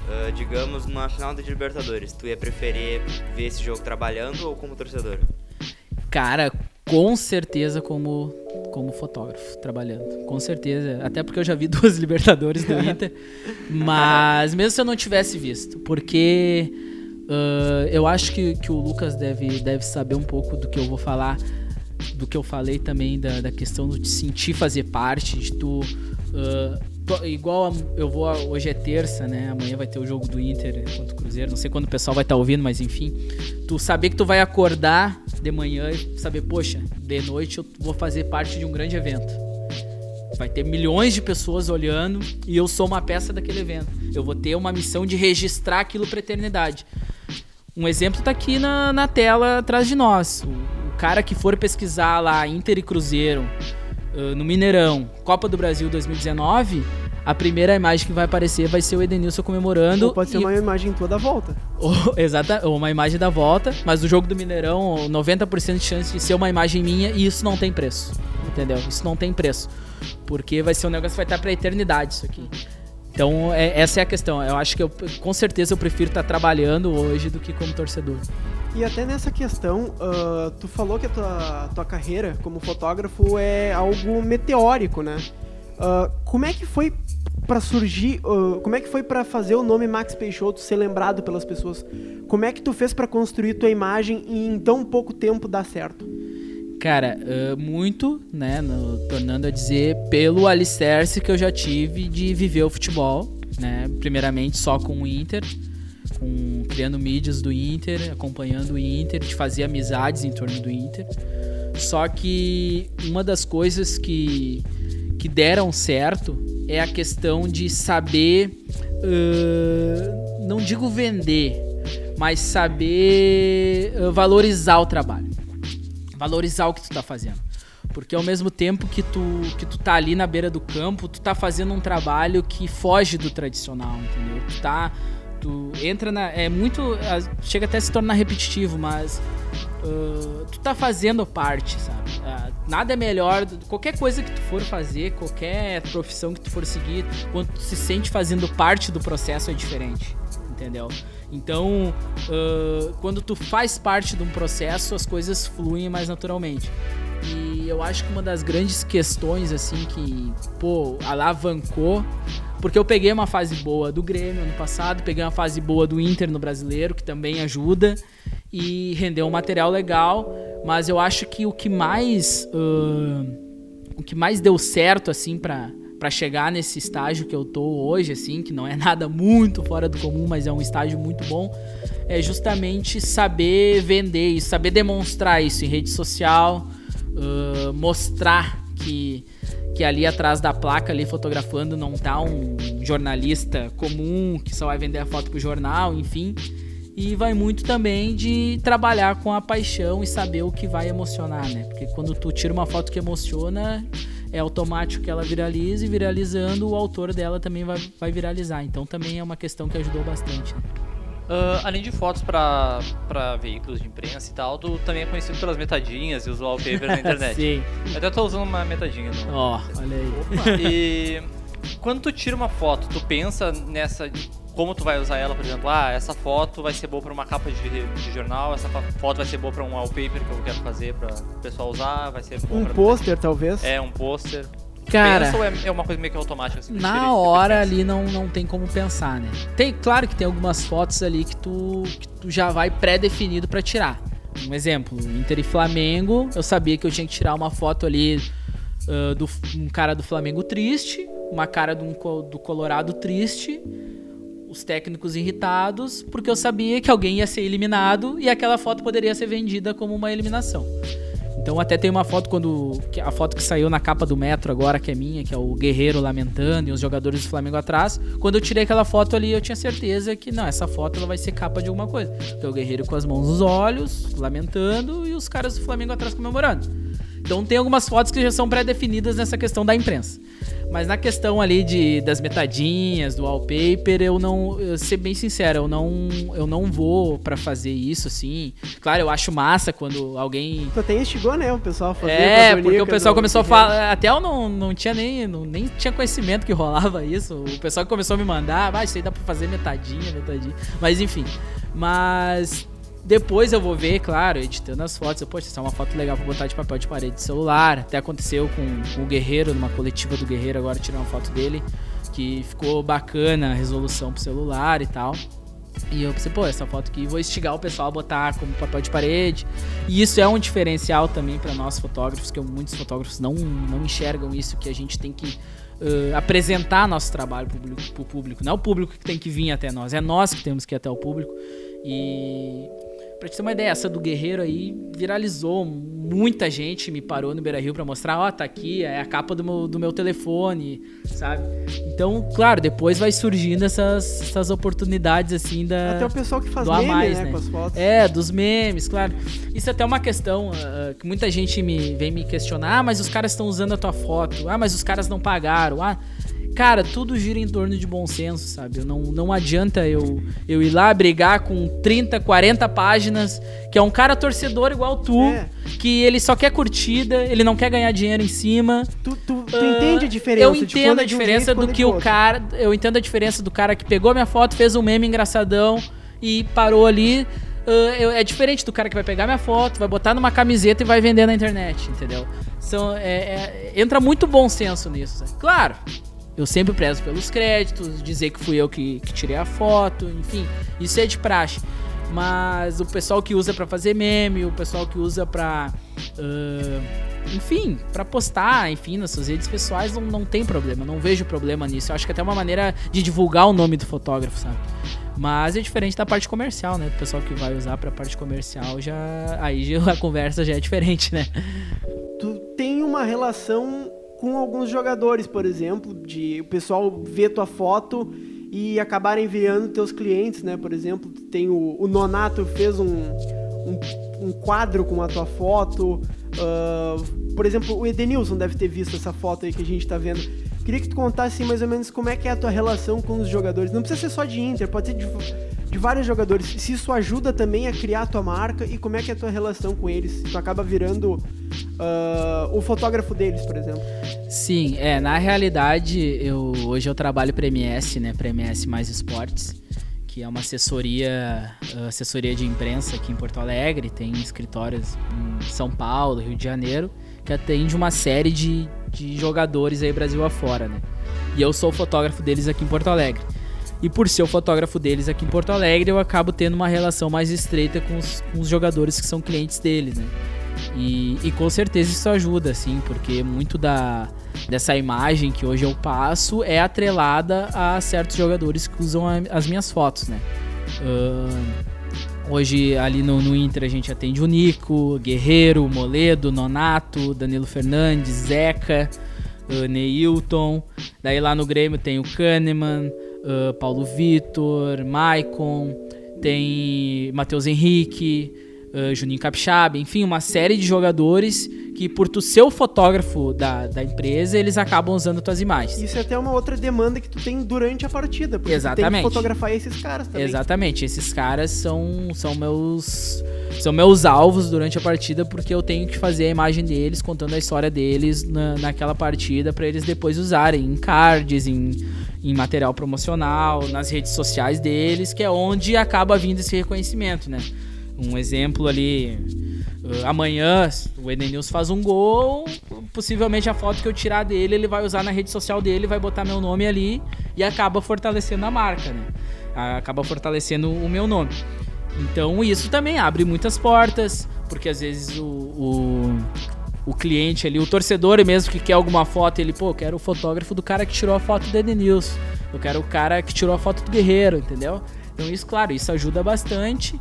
Uh, digamos, numa final de Libertadores, tu ia preferir ver esse jogo trabalhando ou como torcedor? Cara, com certeza como, como fotógrafo, trabalhando. Com certeza. Até porque eu já vi duas Libertadores do Inter. mas mesmo se eu não tivesse visto, porque uh, eu acho que, que o Lucas deve, deve saber um pouco do que eu vou falar, do que eu falei também, da, da questão de sentir fazer parte, de tu. Uh, igual eu vou hoje é terça, né? Amanhã vai ter o jogo do Inter contra o Cruzeiro. Não sei quando o pessoal vai estar tá ouvindo, mas enfim, tu saber que tu vai acordar de manhã e saber, poxa, de noite eu vou fazer parte de um grande evento. Vai ter milhões de pessoas olhando e eu sou uma peça daquele evento. Eu vou ter uma missão de registrar aquilo para eternidade. Um exemplo tá aqui na, na tela atrás de nós. O, o cara que for pesquisar lá Inter e Cruzeiro no Mineirão, Copa do Brasil 2019, a primeira imagem que vai aparecer vai ser o Edenilson comemorando. Ou pode ser e... uma imagem toda a volta. Ou, exata, ou uma imagem da volta, mas o jogo do Mineirão, 90% de chance de ser uma imagem minha e isso não tem preço. Entendeu? Isso não tem preço. Porque vai ser um negócio que vai estar pra eternidade isso aqui. Então, é, essa é a questão. Eu acho que eu, com certeza eu prefiro estar trabalhando hoje do que como torcedor. E até nessa questão, uh, tu falou que a tua, tua carreira como fotógrafo é algo meteórico, né? Uh, como é que foi pra surgir, uh, como é que foi pra fazer o nome Max Peixoto ser lembrado pelas pessoas? Como é que tu fez pra construir tua imagem e em tão pouco tempo dar certo? Cara, uh, muito, né? No, tornando a dizer, pelo alicerce que eu já tive de viver o futebol, né? Primeiramente só com o Inter, com, criando mídias do Inter, acompanhando o Inter, de fazer amizades em torno do Inter. Só que uma das coisas que, que deram certo é a questão de saber, uh, não digo vender, mas saber valorizar o trabalho. Valorizar o que tu tá fazendo. Porque ao mesmo tempo que tu, que tu tá ali na beira do campo, tu tá fazendo um trabalho que foge do tradicional, entendeu? Tu tá. Tu entra na. É muito. Chega até a se tornar repetitivo, mas. Uh, tu tá fazendo parte, sabe? Uh, nada é melhor. Qualquer coisa que tu for fazer, qualquer profissão que tu for seguir, quando tu se sente fazendo parte do processo é diferente, entendeu? Então, uh, quando tu faz parte de um processo, as coisas fluem mais naturalmente. E eu acho que uma das grandes questões, assim, que, pô, alavancou. Porque eu peguei uma fase boa do Grêmio ano passado, peguei uma fase boa do Inter no brasileiro, que também ajuda, e rendeu um material legal. Mas eu acho que o que mais. Uh, o que mais deu certo, assim, pra, para chegar nesse estágio que eu tô hoje, assim, que não é nada muito fora do comum, mas é um estágio muito bom, é justamente saber vender isso, saber demonstrar isso em rede social, uh, mostrar que que ali atrás da placa ali fotografando não tá um jornalista comum que só vai vender a foto pro jornal, enfim. E vai muito também de trabalhar com a paixão e saber o que vai emocionar, né? Porque quando tu tira uma foto que emociona, é automático que ela viralize e viralizando o autor dela também vai, vai viralizar. Então também é uma questão que ajudou bastante. Né? Uh, além de fotos para veículos de imprensa e tal, tu também é conhecido pelas metadinhas e os wallpapers na internet. Sim. Eu até tô usando uma metadinha. Ó, oh, olha aí. Opa. E quando tu tira uma foto, tu pensa nessa como tu vai usar ela, por exemplo, ah, essa foto vai ser boa para uma capa de, de, jornal, essa foto vai ser boa para um wallpaper que eu quero fazer para o pessoal usar, vai ser um pôster talvez. É, um pôster. Cara, Pensa ou é, é, uma coisa meio que automática? Assim, na hora ali não, não tem como pensar, né? Tem, claro que tem algumas fotos ali que tu, que tu já vai pré-definido para tirar. Um exemplo, Inter e Flamengo, eu sabia que eu tinha que tirar uma foto ali uh, do um cara do Flamengo triste, uma cara do, do Colorado triste, os técnicos irritados, porque eu sabia que alguém ia ser eliminado e aquela foto poderia ser vendida como uma eliminação. Então até tem uma foto quando. A foto que saiu na capa do metro agora, que é minha, que é o Guerreiro lamentando e os jogadores do Flamengo atrás. Quando eu tirei aquela foto ali, eu tinha certeza que, não, essa foto ela vai ser capa de alguma coisa. Que é o Guerreiro com as mãos nos olhos, lamentando, e os caras do Flamengo atrás comemorando. Então tem algumas fotos que já são pré-definidas nessa questão da imprensa. Mas na questão ali de, das metadinhas, do wallpaper, eu não. Eu, ser bem sincero, eu não, eu não vou para fazer isso, assim. Claro, eu acho massa quando alguém. Tu até instigou, né? O pessoal fazer. É, porque o pessoal começou a falar. Até eu não, não tinha nem. Não, nem tinha conhecimento que rolava isso. O pessoal começou a me mandar, ah, isso aí dá pra fazer metadinha, metadinha. Mas enfim. Mas depois eu vou ver, claro, editando as fotos. Eu, Poxa, essa é uma foto legal pra botar de papel de parede de celular. Até aconteceu com, o Guerreiro, numa coletiva do Guerreiro, agora tirei uma foto dele. Que ficou bacana a resolução pro celular e tal. E eu pensei, pô, essa foto aqui vou instigar o pessoal a botar como papel de parede. E isso é um diferencial também para nós fotógrafos, que muitos fotógrafos não, não enxergam isso, que a gente tem que uh, apresentar nosso trabalho público, pro público. Não é o público que tem que vir até nós, é nós que temos que ir até o público. E Pra te ter uma ideia, essa do Guerreiro aí viralizou. Muita gente me parou no Beira Rio pra mostrar, ó, oh, tá aqui, é a capa do meu, do meu telefone, sabe? Então, claro, depois vai surgindo essas, essas oportunidades, assim, da. Até o pessoal que faz meme, mais, né, né, com as fotos. É, dos memes, claro. Isso é até uma questão uh, que muita gente me, vem me questionar, ah, mas os caras estão usando a tua foto, ah, mas os caras não pagaram, ah. Cara, tudo gira em torno de bom senso, sabe? Não, não adianta eu, eu ir lá brigar com 30, 40 páginas, que é um cara torcedor igual tu, é. que ele só quer curtida, ele não quer ganhar dinheiro em cima. Tu, tu, tu uh, entende a diferença? Eu entendo a diferença um do que o cara. Eu entendo a diferença do cara que pegou minha foto, fez um meme engraçadão e parou ali. Uh, é diferente do cara que vai pegar minha foto, vai botar numa camiseta e vai vender na internet, entendeu? São, é, é, entra muito bom senso nisso. Sabe? Claro, Eu sempre prezo pelos créditos, dizer que fui eu que, que tirei a foto, enfim, isso é de praxe. Mas o pessoal que usa pra fazer meme, o pessoal que usa pra. ah, enfim, pra postar, enfim, nas suas redes pessoais, não, não tem problema, não vejo problema nisso. Eu acho que até é uma maneira de divulgar o nome do fotógrafo, sabe? Mas é diferente da parte comercial, né? Do pessoal que vai usar pra parte comercial já. Aí a conversa já é diferente, né? Tu tem uma relação com alguns jogadores, por exemplo, de o pessoal ver tua foto e acabarem virando teus clientes, né? Por exemplo, tem o, o Nonato fez um, um, um quadro com a tua foto. ah, por exemplo, o Edenilson deve ter visto essa foto aí que a gente tá vendo. Queria que tu contasse mais ou menos como é que é a tua relação com os jogadores. Não precisa ser só de Inter, pode ser de, de vários jogadores. Se isso ajuda também a criar a tua marca e como é que é a tua relação com eles. Se tu acaba virando ah, o fotógrafo deles, por exemplo. Sim, é, na realidade, eu hoje eu trabalho para MS, né, para MS Mais Esportes, que é uma assessoria, uh, assessoria de imprensa aqui em Porto Alegre, tem escritórios em São Paulo, Rio de Janeiro, que atende uma série de, de jogadores aí Brasil afora, né? E eu sou fotógrafo deles aqui em Porto Alegre. E por ser o fotógrafo deles aqui em Porto Alegre, eu acabo tendo uma relação mais estreita com os, com os jogadores que são clientes deles, né? E, e com certeza isso ajuda, assim, porque muito da, dessa imagem que hoje eu passo é atrelada a certos jogadores que usam a- as minhas fotos, né? Ahn, hoje ali no, no Inter a gente atende o Nico, Guerreiro, Moledo, Nonato, Danilo Fernandes, Zeca, uh, Neilton. Daí lá no Grêmio tem o Kahneman, uh, Paulo Vitor, Maicon, tem Matheus Henrique, uh, Juninho Capixaba, enfim, uma série de jogadores que por tu ser o fotógrafo da, da empresa, eles acabam usando tuas imagens. Isso é até uma outra demanda que tu tem durante a partida. Porque tu tem Exatamente. que fotografar esses caras também. Exatamente, esses caras são, são meus são meus alvos durante a partida porque eu tenho que fazer a imagem deles, contando a história deles na, naquela partida para eles depois usarem em cards, em, em material promocional, nas redes sociais deles, que é onde acaba vindo esse reconhecimento, né? Um exemplo ali, uh, amanhã o Edenilson faz um gol, possivelmente a foto que eu tirar dele, ele vai usar na rede social dele, vai botar meu nome ali e acaba fortalecendo a marca, né? Acaba fortalecendo o meu nome. Então isso também abre muitas portas, porque às vezes o, o, o cliente ali, o torcedor mesmo que quer alguma foto, ele, pô, eu quero o fotógrafo do cara que tirou a foto do Edenilson, eu quero o cara que tirou a foto do Guerreiro, entendeu? Então isso, claro, isso ajuda bastante.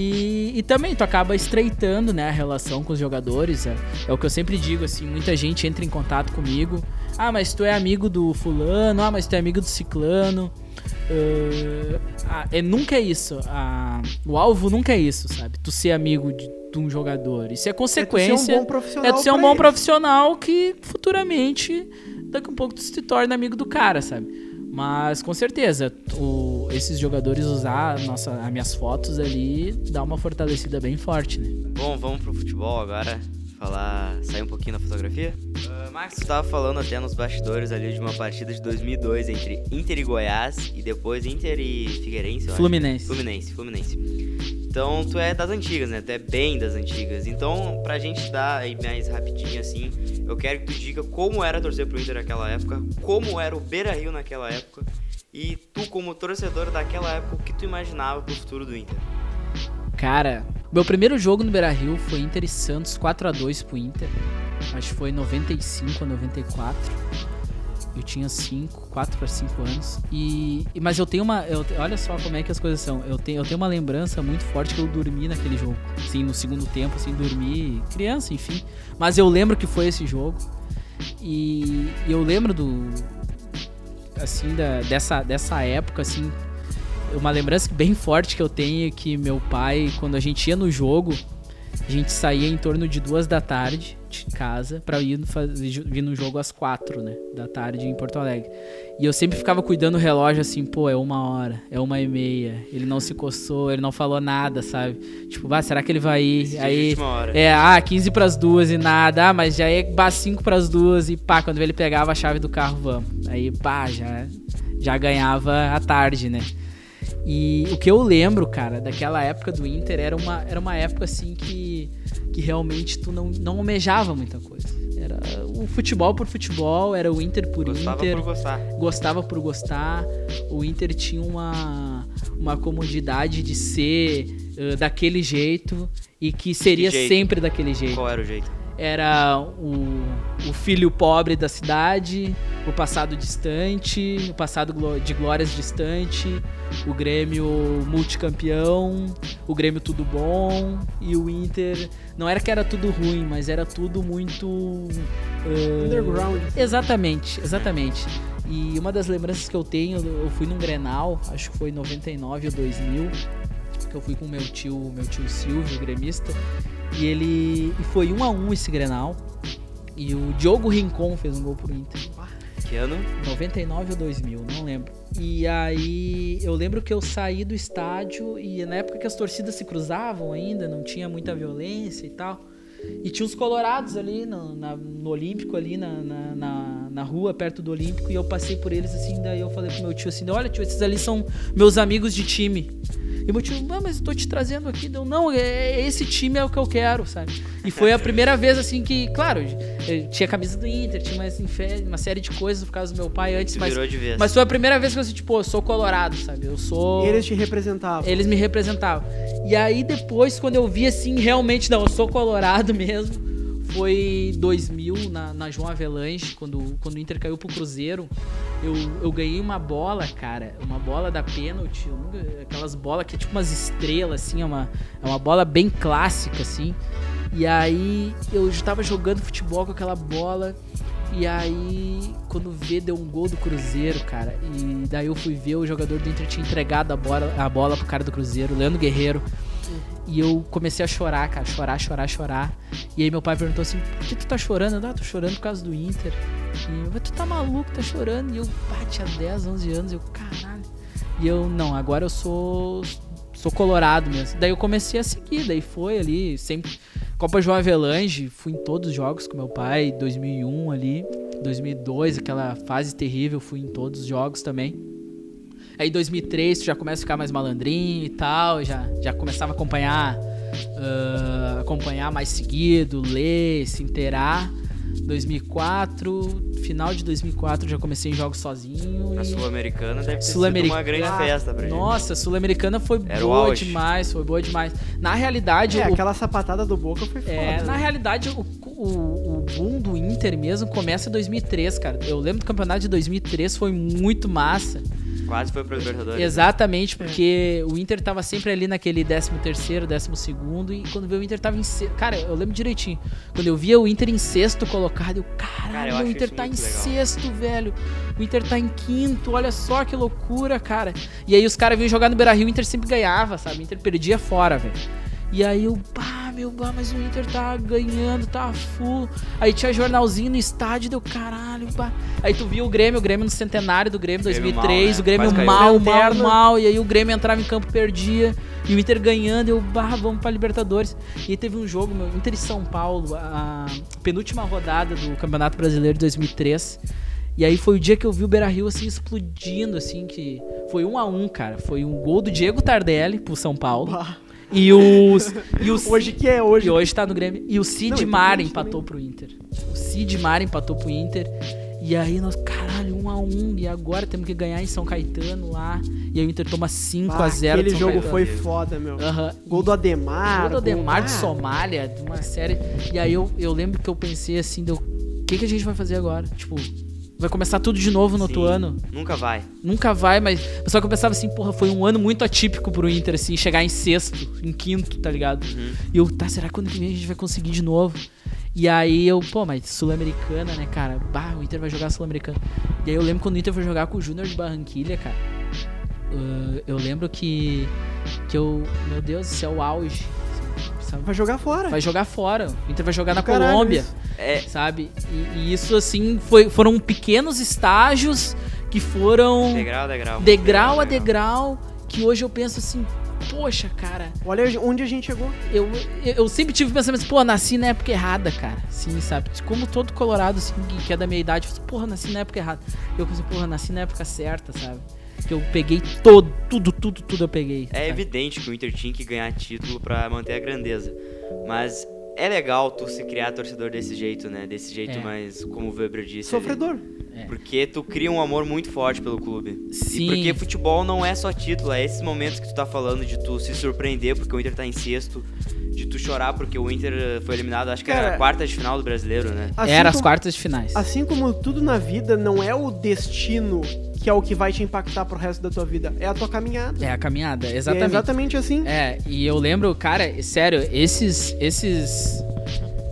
E, e também tu acaba estreitando né, a relação com os jogadores. É, é o que eu sempre digo, assim, muita gente entra em contato comigo. Ah, mas tu é amigo do fulano, ah, mas tu é amigo do ciclano. Uh, ah, é, nunca é isso. Ah, o alvo nunca é isso, sabe? Tu ser amigo de, de um jogador. Isso é É tu consequência. ser um bom profissional. É tu ser um bom profissional que futuramente, daqui a um pouco, tu se torna amigo do cara, sabe? Mas com certeza, o- esses jogadores usar nossa, as minhas fotos ali dá uma fortalecida bem forte, né? Bom, vamos pro futebol agora. Falar, sair um pouquinho da fotografia. Ah, Max, tu tava falando até nos bastidores ali de uma partida de 2002 entre Inter e Goiás e depois Inter e Figueirense, eu acho. Fluminense. Fluminense, Fluminense. Então tu é das antigas, né? Tu é bem das antigas. Então, pra gente dar aí mais rapidinho assim, eu quero que tu diga como era torcer pro Inter naquela época, como era o Beira Rio naquela época, e tu, como torcedor daquela época, o que tu imaginava pro futuro do Inter? Cara, meu primeiro jogo no Beira Rio foi Inter e Santos, 4x2 pro Inter. Acho que foi 95 a 94. Eu tinha 5, 4 para 5 anos. E, mas eu tenho uma. eu- olha só como é que as coisas são. Eu tenho, eu tenho uma lembrança muito forte que eu dormi naquele jogo. Assim, no segundo tempo, assim, dormi. Criança, enfim. Mas eu lembro que foi esse jogo. E, e eu lembro do. Assim, da, dessa, dessa época, assim. Uma lembrança bem forte que eu tenho é que meu pai, quando a gente ia no jogo, a gente saía em torno de duas da tarde de casa pra ir fazer, vir no jogo às quatro, né? Da tarde em Porto Alegre. E eu sempre ficava cuidando do relógio assim, pô, é uma hora, é uma e meia. Ele não se coçou, ele não falou nada, sabe? Tipo, ah, será que ele vai ir? Aí. É, ah, 15 pras duas e nada. Ah, mas já é bah, 5 pras duas e pá, quando ele pegava a chave do carro, vamos. Aí, pá, já, já ganhava a tarde, né? E o que eu lembro, cara, daquela época do Inter era uma, era uma época assim que, que realmente tu não, não almejava muita coisa. Era o futebol por futebol, era o Inter por Gostava Inter por gostar. gostava por gostar. O Inter tinha uma, uma comodidade de ser eh, daquele jeito e que seria jeito? sempre daquele jeito. Qual era o jeito? Era o, o filho pobre da cidade, o passado distante, o passado de glórias distante, o Grêmio multicampeão, o Grêmio tudo bom e o Inter. Não era que era tudo ruim, mas era tudo muito. eh, Underground. Exatamente, exatamente. E uma das lembranças que eu tenho, eu fui num Grenal, acho que foi em 99 ou 2000, que eu fui com meu tio, meu tio Silvio, gremista, e ele e foi um a um esse Grenal. E o Diogo Rincon fez um gol pro Inter. Que ano? 99 ou 2000, não lembro. E aí eu lembro que eu saí do estádio e na época que as torcidas se cruzavam ainda, não tinha muita violência e tal. E tinha os colorados ali no, na- no Olímpico, ali na, na, na, na rua, perto do Olímpico, e eu passei por eles assim, daí eu falei pro meu tio assim, olha tio, esses ali são meus amigos de time. E meu tio, ah, mas eu tô te trazendo aqui. Deu, não, é, esse time é o que eu quero, sabe? E foi a primeira vez, assim, que, claro, eu tinha camisa do Inter, tinha mais uma série de coisas por causa do meu pai antes, Se mas, virou de vez. mas foi a primeira vez que eu assim, tipo, eu sou colorado, sabe? Eu sou. E eles te representavam. Eles me representavam. E aí depois, quando eu vi assim, realmente, não, eu sou colorado mesmo. Foi 2000, na, na João Avelanche, quando, quando o Inter caiu pro Cruzeiro. Eu, eu ganhei uma bola, cara, uma bola da pênalti. aquelas bolas que é tipo umas estrelas, assim, é uma, é uma bola bem clássica, assim. E aí eu já tava jogando futebol com aquela bola. E aí, quando vê, deu um gol do Cruzeiro, cara. E daí eu fui ver, o jogador do Inter tinha entregado a bola, a bola pro cara do Cruzeiro, Leandro Guerreiro. E eu comecei a chorar, cara, chorar, chorar, chorar. E aí meu pai perguntou assim, por que tu tá chorando? Eu, ah, tô chorando por causa do Inter. E eu, "Mas tu tá maluco, tá chorando? E eu, pá, tinha 10, 11 anos, eu, caralho. E eu, não, agora eu sou sou colorado mesmo. Daí eu comecei a seguir, daí foi ali, sempre Copa João Avelange, fui em todos os jogos com meu pai, 2001 ali, 2002, aquela fase terrível, fui em todos os jogos também. Aí 2003 tu já começa a ficar mais malandrinho e tal, já, já começava a acompanhar, ah, acompanhar mais seguido, ler, se inteirar. 2004, final de 2004 já comecei em jogos sozinho. A e- Sul-Americana deve ter sido Sul-Americana. uma grande festa pra ele. Nossa, a Sul-Americana foi Era boa demais, foi boa demais. Na realidade, É, o aquela sapatada do Boca foi foda. é, na né? realidade, o, o, o boom do Inter mesmo começa em 2003, cara. Eu lembro do campeonato de 2003, foi muito massa. Quase foi pro Libertadores. Exatamente, porque o Inter tava sempre ali naquele 13 terceiro, 12 segundo e quando veio o Inter tava em sexto. Cara, eu lembro direitinho. Quando eu via o Inter em sexto colocado, eu, Cara, caralho, eu o Inter tá em legal. sexto, velho. O Inter tá em quinto, olha só que loucura, cara. E aí os caras vinham jogar no Beira-Rio, o Inter sempre ganhava, sabe? O Inter perdia fora, velho. E aí eu, pá, meu, pá, mas o Inter tá ganhando, tá full. Aí tinha jornalzinho no estádio, deu caralho, pá. Aí tu via o Grêmio, o Grêmio no centenário do Grêmio Grêmio 2003, mal, né? o Grêmio mal, mal, mal. E aí o Grêmio entrava em campo, perdia. E o Inter ganhando, eu, bah, vamos pra Libertadores. E aí teve um jogo, meu, Inter e São Paulo, a penúltima rodada do Campeonato Brasileiro de 2003. E aí foi o dia que eu vi o Beira-Rio, assim, explodindo, assim, que... Foi um a um, cara. Foi um gol do Diego Tardelli pro São Paulo. Bah. E os... E os Hoje que é hoje. e hoje tá no Grêmio. E o Não, e Mar empatou pro Inter. O Cid Mar empatou pro Inter. E aí nós, caralho, um a um. E agora temos que ganhar em São Caetano lá. E aí o Inter toma 5 Bah, a 0 Aquele jogo Caetano. foi foda, meu. Aham. Gol do Ademar. Gol do Ademar de ah, Somália, de uma série. E aí eu, eu lembro que eu pensei assim, o que, que a gente vai fazer agora? Tipo, vai começar tudo de novo no outro Sim, ano. Nunca vai. Nunca vai, mas. Só que eu pensava assim, porra, foi um ano muito atípico pro Inter, assim, chegar em sexto, em quinto, tá ligado? Uhum. E eu, tá, será que ano que vem a gente vai conseguir de novo? E aí eu, pô, mas Sul-Americana, né, cara? Bah, o Inter vai jogar Sul-Americana. E aí eu lembro quando o Inter foi jogar com o Júnior de Barranquilha, cara. uh, eu lembro que. Que eu. Meu Deus, isso é o auge. Sabe? Vai jogar fora. Vai jogar fora. O Inter vai jogar na Caralho, Colômbia. É, sabe? E, e isso, assim, foi, foram pequenos estágios que foram degrau a degrau. degrau a degrau, que hoje eu penso assim, poxa, cara, Olha onde a gente chegou. eu, eu, eu sempre tive pensamento, pô, nasci na época errada, cara. Sim, sabe? Como todo colorado, assim, que- é da minha idade, eu porra, nasci na época errada. Eu pensei, porra, nasci na época certa, sabe? Que eu peguei todo, tudo, tudo, tudo eu peguei. É evidente que o Inter tinha que ganhar título pra manter a grandeza. Mas é legal tu se criar torcedor desse jeito, né? Desse jeito É. mais, como o Weber disse. Sofredor. É. Porque tu cria um amor muito forte pelo clube. Sim. E porque futebol não é só título, é esses momentos que tu tá falando de tu se surpreender porque o Inter tá em sexto, de tu chorar porque o Inter foi eliminado, acho que era Cara, a quarta de final do brasileiro, né? Assim Era as como- quartas de finais. Assim como tudo na vida não é o destino que é o que vai te impactar pro resto da tua vida, é a tua caminhada. É a caminhada, E exatamente. É exatamente assim. É, e eu lembro, cara, sério, esses esses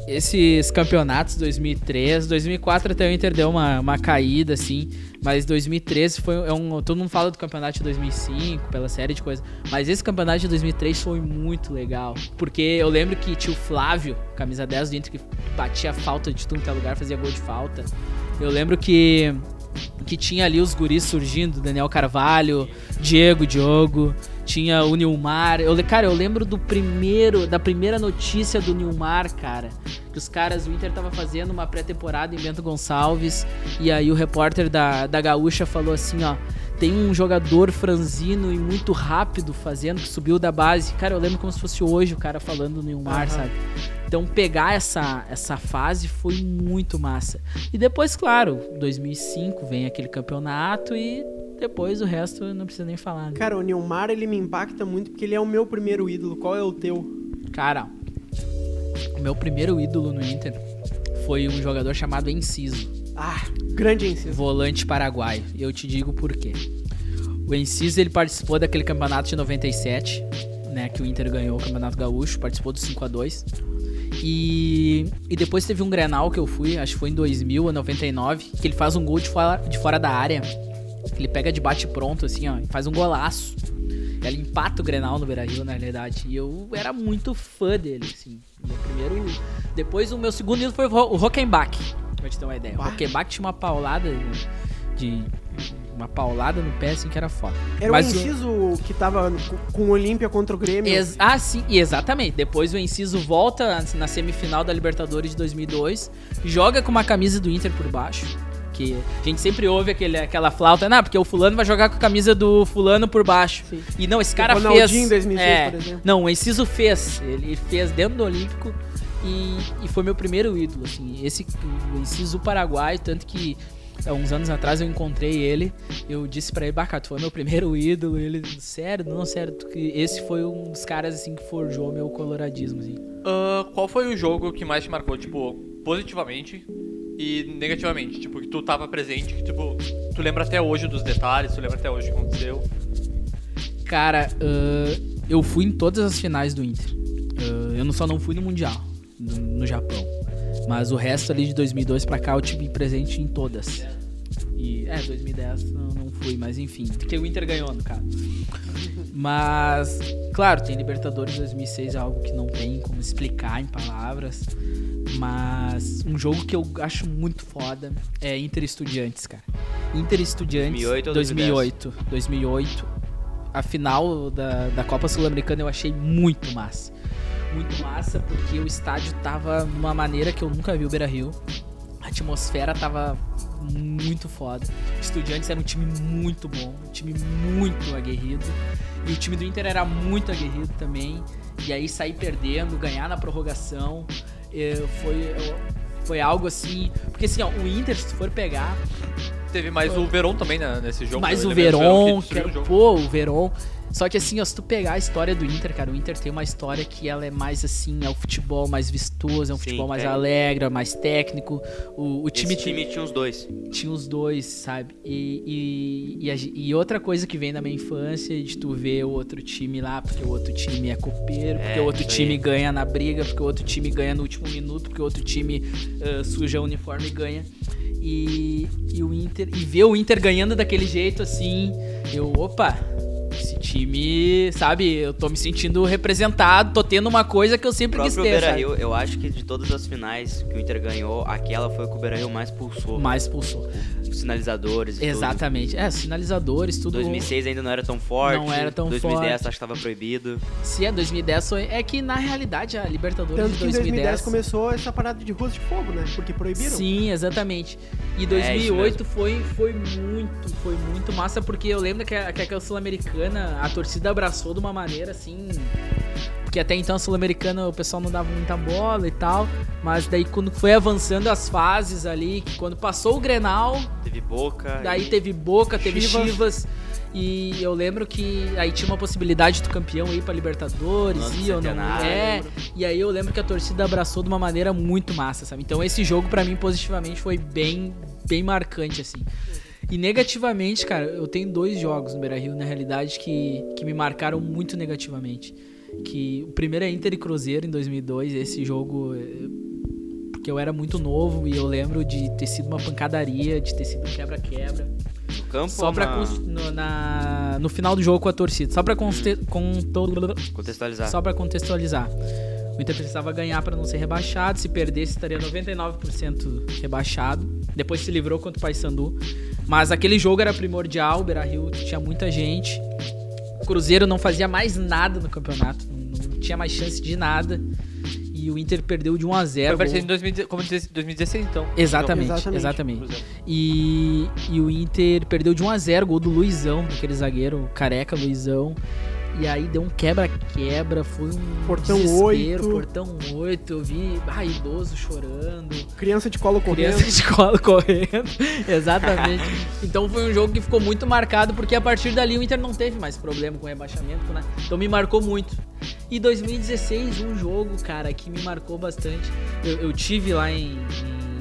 esses campeonatos 2003, 2004 até o Inter deu uma, uma caída assim, mas 2013 foi é um, todo mundo fala do campeonato de 2005, pela série de coisas, mas esse campeonato de 2003 foi muito legal, porque eu lembro que tinha o Flávio, camisa 10 do Inter que batia falta de tudo que é lugar, fazia gol de falta. Eu lembro que que tinha ali os guris surgindo, Daniel Carvalho, Diego Diogo, tinha o Nilmar. Eu, cara, eu lembro do primeiro, da primeira notícia do Nilmar, cara. Que os caras, o Inter tava fazendo uma pré-temporada em Bento Gonçalves. E aí o repórter da, da Gaúcha falou assim, ó. Tem um jogador franzino e muito rápido fazendo, que subiu da base. Cara, eu lembro como se fosse hoje o cara falando do Nilmar, Aham. sabe? Então pegar essa, essa fase foi muito massa. E depois, claro, 2005 vem aquele campeonato e depois o resto eu não precisa nem falar. Né? Cara, o Nilmar, ele me impacta muito porque ele é o meu primeiro ídolo. Qual é o teu? Cara, o meu primeiro ídolo no Inter foi um jogador chamado Enciso, Ah, grande inciso. volante paraguaio. E eu te digo por quê. O Enciso ele participou daquele campeonato de 97, né, que o Inter ganhou o Campeonato Gaúcho, participou do 5 a 2 E, e depois teve um Grenal que eu fui, acho que foi em 2000 ou 99, que ele faz um gol de fora, de fora da área. Ele pega de bate pronto, assim, ó, e faz um golaço. Ele empata o Grenal no Beira-Rio, na realidade. E eu era muito fã dele, assim. Meu primeiro... Depois o meu segundo ídolo foi o Rockenbach, pra te ter uma ideia. O Bah. Rockenbach tinha uma paulada de... Uma paulada no pé, assim, que era foda. Era Mas o o- inciso que tava com- o Olímpia contra o Grêmio. Ex- ah, sim, e exatamente. Depois o Enciso volta na semifinal da Libertadores de 2002, joga com uma camisa do Inter por baixo. Que a gente sempre ouve aquele, aquela flauta, não, porque o fulano vai jogar com a camisa do fulano por baixo. Sim. E não, esse cara Ronaldinho fez. em 2006, é, por exemplo. Não, o Enciso fez. Ele fez dentro do Olímpico e, e foi meu primeiro ídolo, assim. Esse o Enciso paraguaio, tanto que há uns anos atrás eu encontrei ele, eu disse pra ele, Baca, tu foi meu primeiro ídolo. Ele, sério? Não, sério. que esse foi um dos caras, assim, que forjou meu coloradismo, assim. Ah, qual foi o jogo que mais te marcou, tipo, positivamente e negativamente? Tipo, que tu tava presente, que tipo, tu lembra até hoje dos detalhes, tu lembra até hoje o que aconteceu. Cara, ah, eu fui em todas as finais do Inter. Ah, eu não- só não fui no Mundial, no, no Japão. Mas o resto ali de 2002 pra cá eu tive presente em todas. E, é, 2010 não, não fui, mas enfim. Porque o Inter ganhou, no caso. Mas, claro, tem Libertadores 2006, é algo que não tem como explicar em palavras. Mas um jogo que eu acho muito foda é Inter Estudiantes, cara. Inter Estudiantes 2008 ou 2008. 2008. A final da, da Copa Sul-Americana eu achei muito massa. Muito massa porque o estádio tava uma maneira que eu nunca vi o Beira-Rio. A atmosfera tava muito foda. Estudiantes era um time muito bom, um time muito aguerrido. E o time do Inter era muito aguerrido também. E aí sair perdendo, ganhar na prorrogação, eh, foi, foi algo assim. Porque assim, ó, o Inter, se tu for pegar, Teve mais o Veron também né, nesse jogo. mais o Veron, que que era, o pô, o Veron. Só que assim, ó, se tu pegar a história do Inter, cara, o Inter tem uma história que ela é mais assim, é o futebol mais vistoso, é um Sim, futebol mais é. alegre, mais técnico. O, o time, time tinha os dois. tinha os dois, sabe? E, e, e, a e outra coisa que vem da minha infância, de tu ver o outro time lá, porque o outro time é copeiro, porque É, o outro time aí. ganha na briga, porque o outro time ganha no último minuto, porque o outro time ah, suja o uniforme e ganha. E, e o Inter. E ver o Inter ganhando daquele jeito assim, eu, opa, esse time, sabe, eu tô me sentindo representado, tô tendo uma coisa que eu O sempre quis ter, sabe? Beira-Rio, eu acho que de todas as finais que o Inter ganhou, aquela foi que o Beira-Rio mais pulsou. Mais pulsou. Os sinalizadores e Exatamente. É, sinalizadores, tudo. tudo. 2006 ainda não era tão forte. Não era tão 2010 forte. acho que tava proibido. Se é 2010, foi- é que na realidade a Libertadores Tanto de que em 2010 2010 começou essa parada de ruas de fogo, né? Porque proibiram. Sim, exatamente. E É, isso 2008 foi, foi muito, foi muito massa, porque eu lembro que, a- que aquela Sul-Americana, a torcida abraçou de uma maneira assim. Porque até então a Sul-Americana o pessoal não dava muita bola e tal. Mas daí quando foi avançando as fases ali, quando passou o Grenal, Teve Boca. daí e- teve Boca, teve Chivas. Chivas. E eu lembro que aí tinha uma possibilidade do campeão ir pra Libertadores, Nossa, ir ou não é. E aí eu lembro que a torcida abraçou de uma maneira muito massa, sabe? Então esse jogo pra mim positivamente foi bem bem marcante assim. E negativamente, cara, eu tenho dois jogos no Beira-Rio na realidade que, que me marcaram muito negativamente. Que o primeiro é Inter e Cruzeiro em 2002, esse jogo eh, porque eu era muito novo e eu lembro de ter sido uma pancadaria, de ter sido um quebra-quebra. No campo Só pra na- no, na- no final do jogo com a torcida. Só pra, conste- conto- contextualizar. só pra contextualizar. O Inter precisava ganhar pra não ser rebaixado. Se perdesse, estaria 99% rebaixado. Depois se livrou contra o Paysandu. Mas aquele jogo era primordial. O Beira-Rio tinha muita gente. O Cruzeiro não fazia mais nada no campeonato. Não, não tinha mais chance de nada. E o Inter perdeu de 1 a 0 Foi parecido em 2010, como 2016, então. Exatamente, Exatamente. exatamente. E, e o Inter perdeu de 1 a 0 gol do Luizão, aquele zagueiro o careca Luizão. E aí deu um quebra-quebra, foi um Portão desespero, 8. portão 8, eu vi ah, idoso chorando, Criança de colo correndo. criança de colo correndo. Exatamente. Então foi um jogo que ficou muito marcado, porque a partir dali o Inter não teve mais problema com rebaixamento, né? Então me marcou muito. E 2016, um jogo, cara, que me marcou bastante. Eu, eu tive lá em,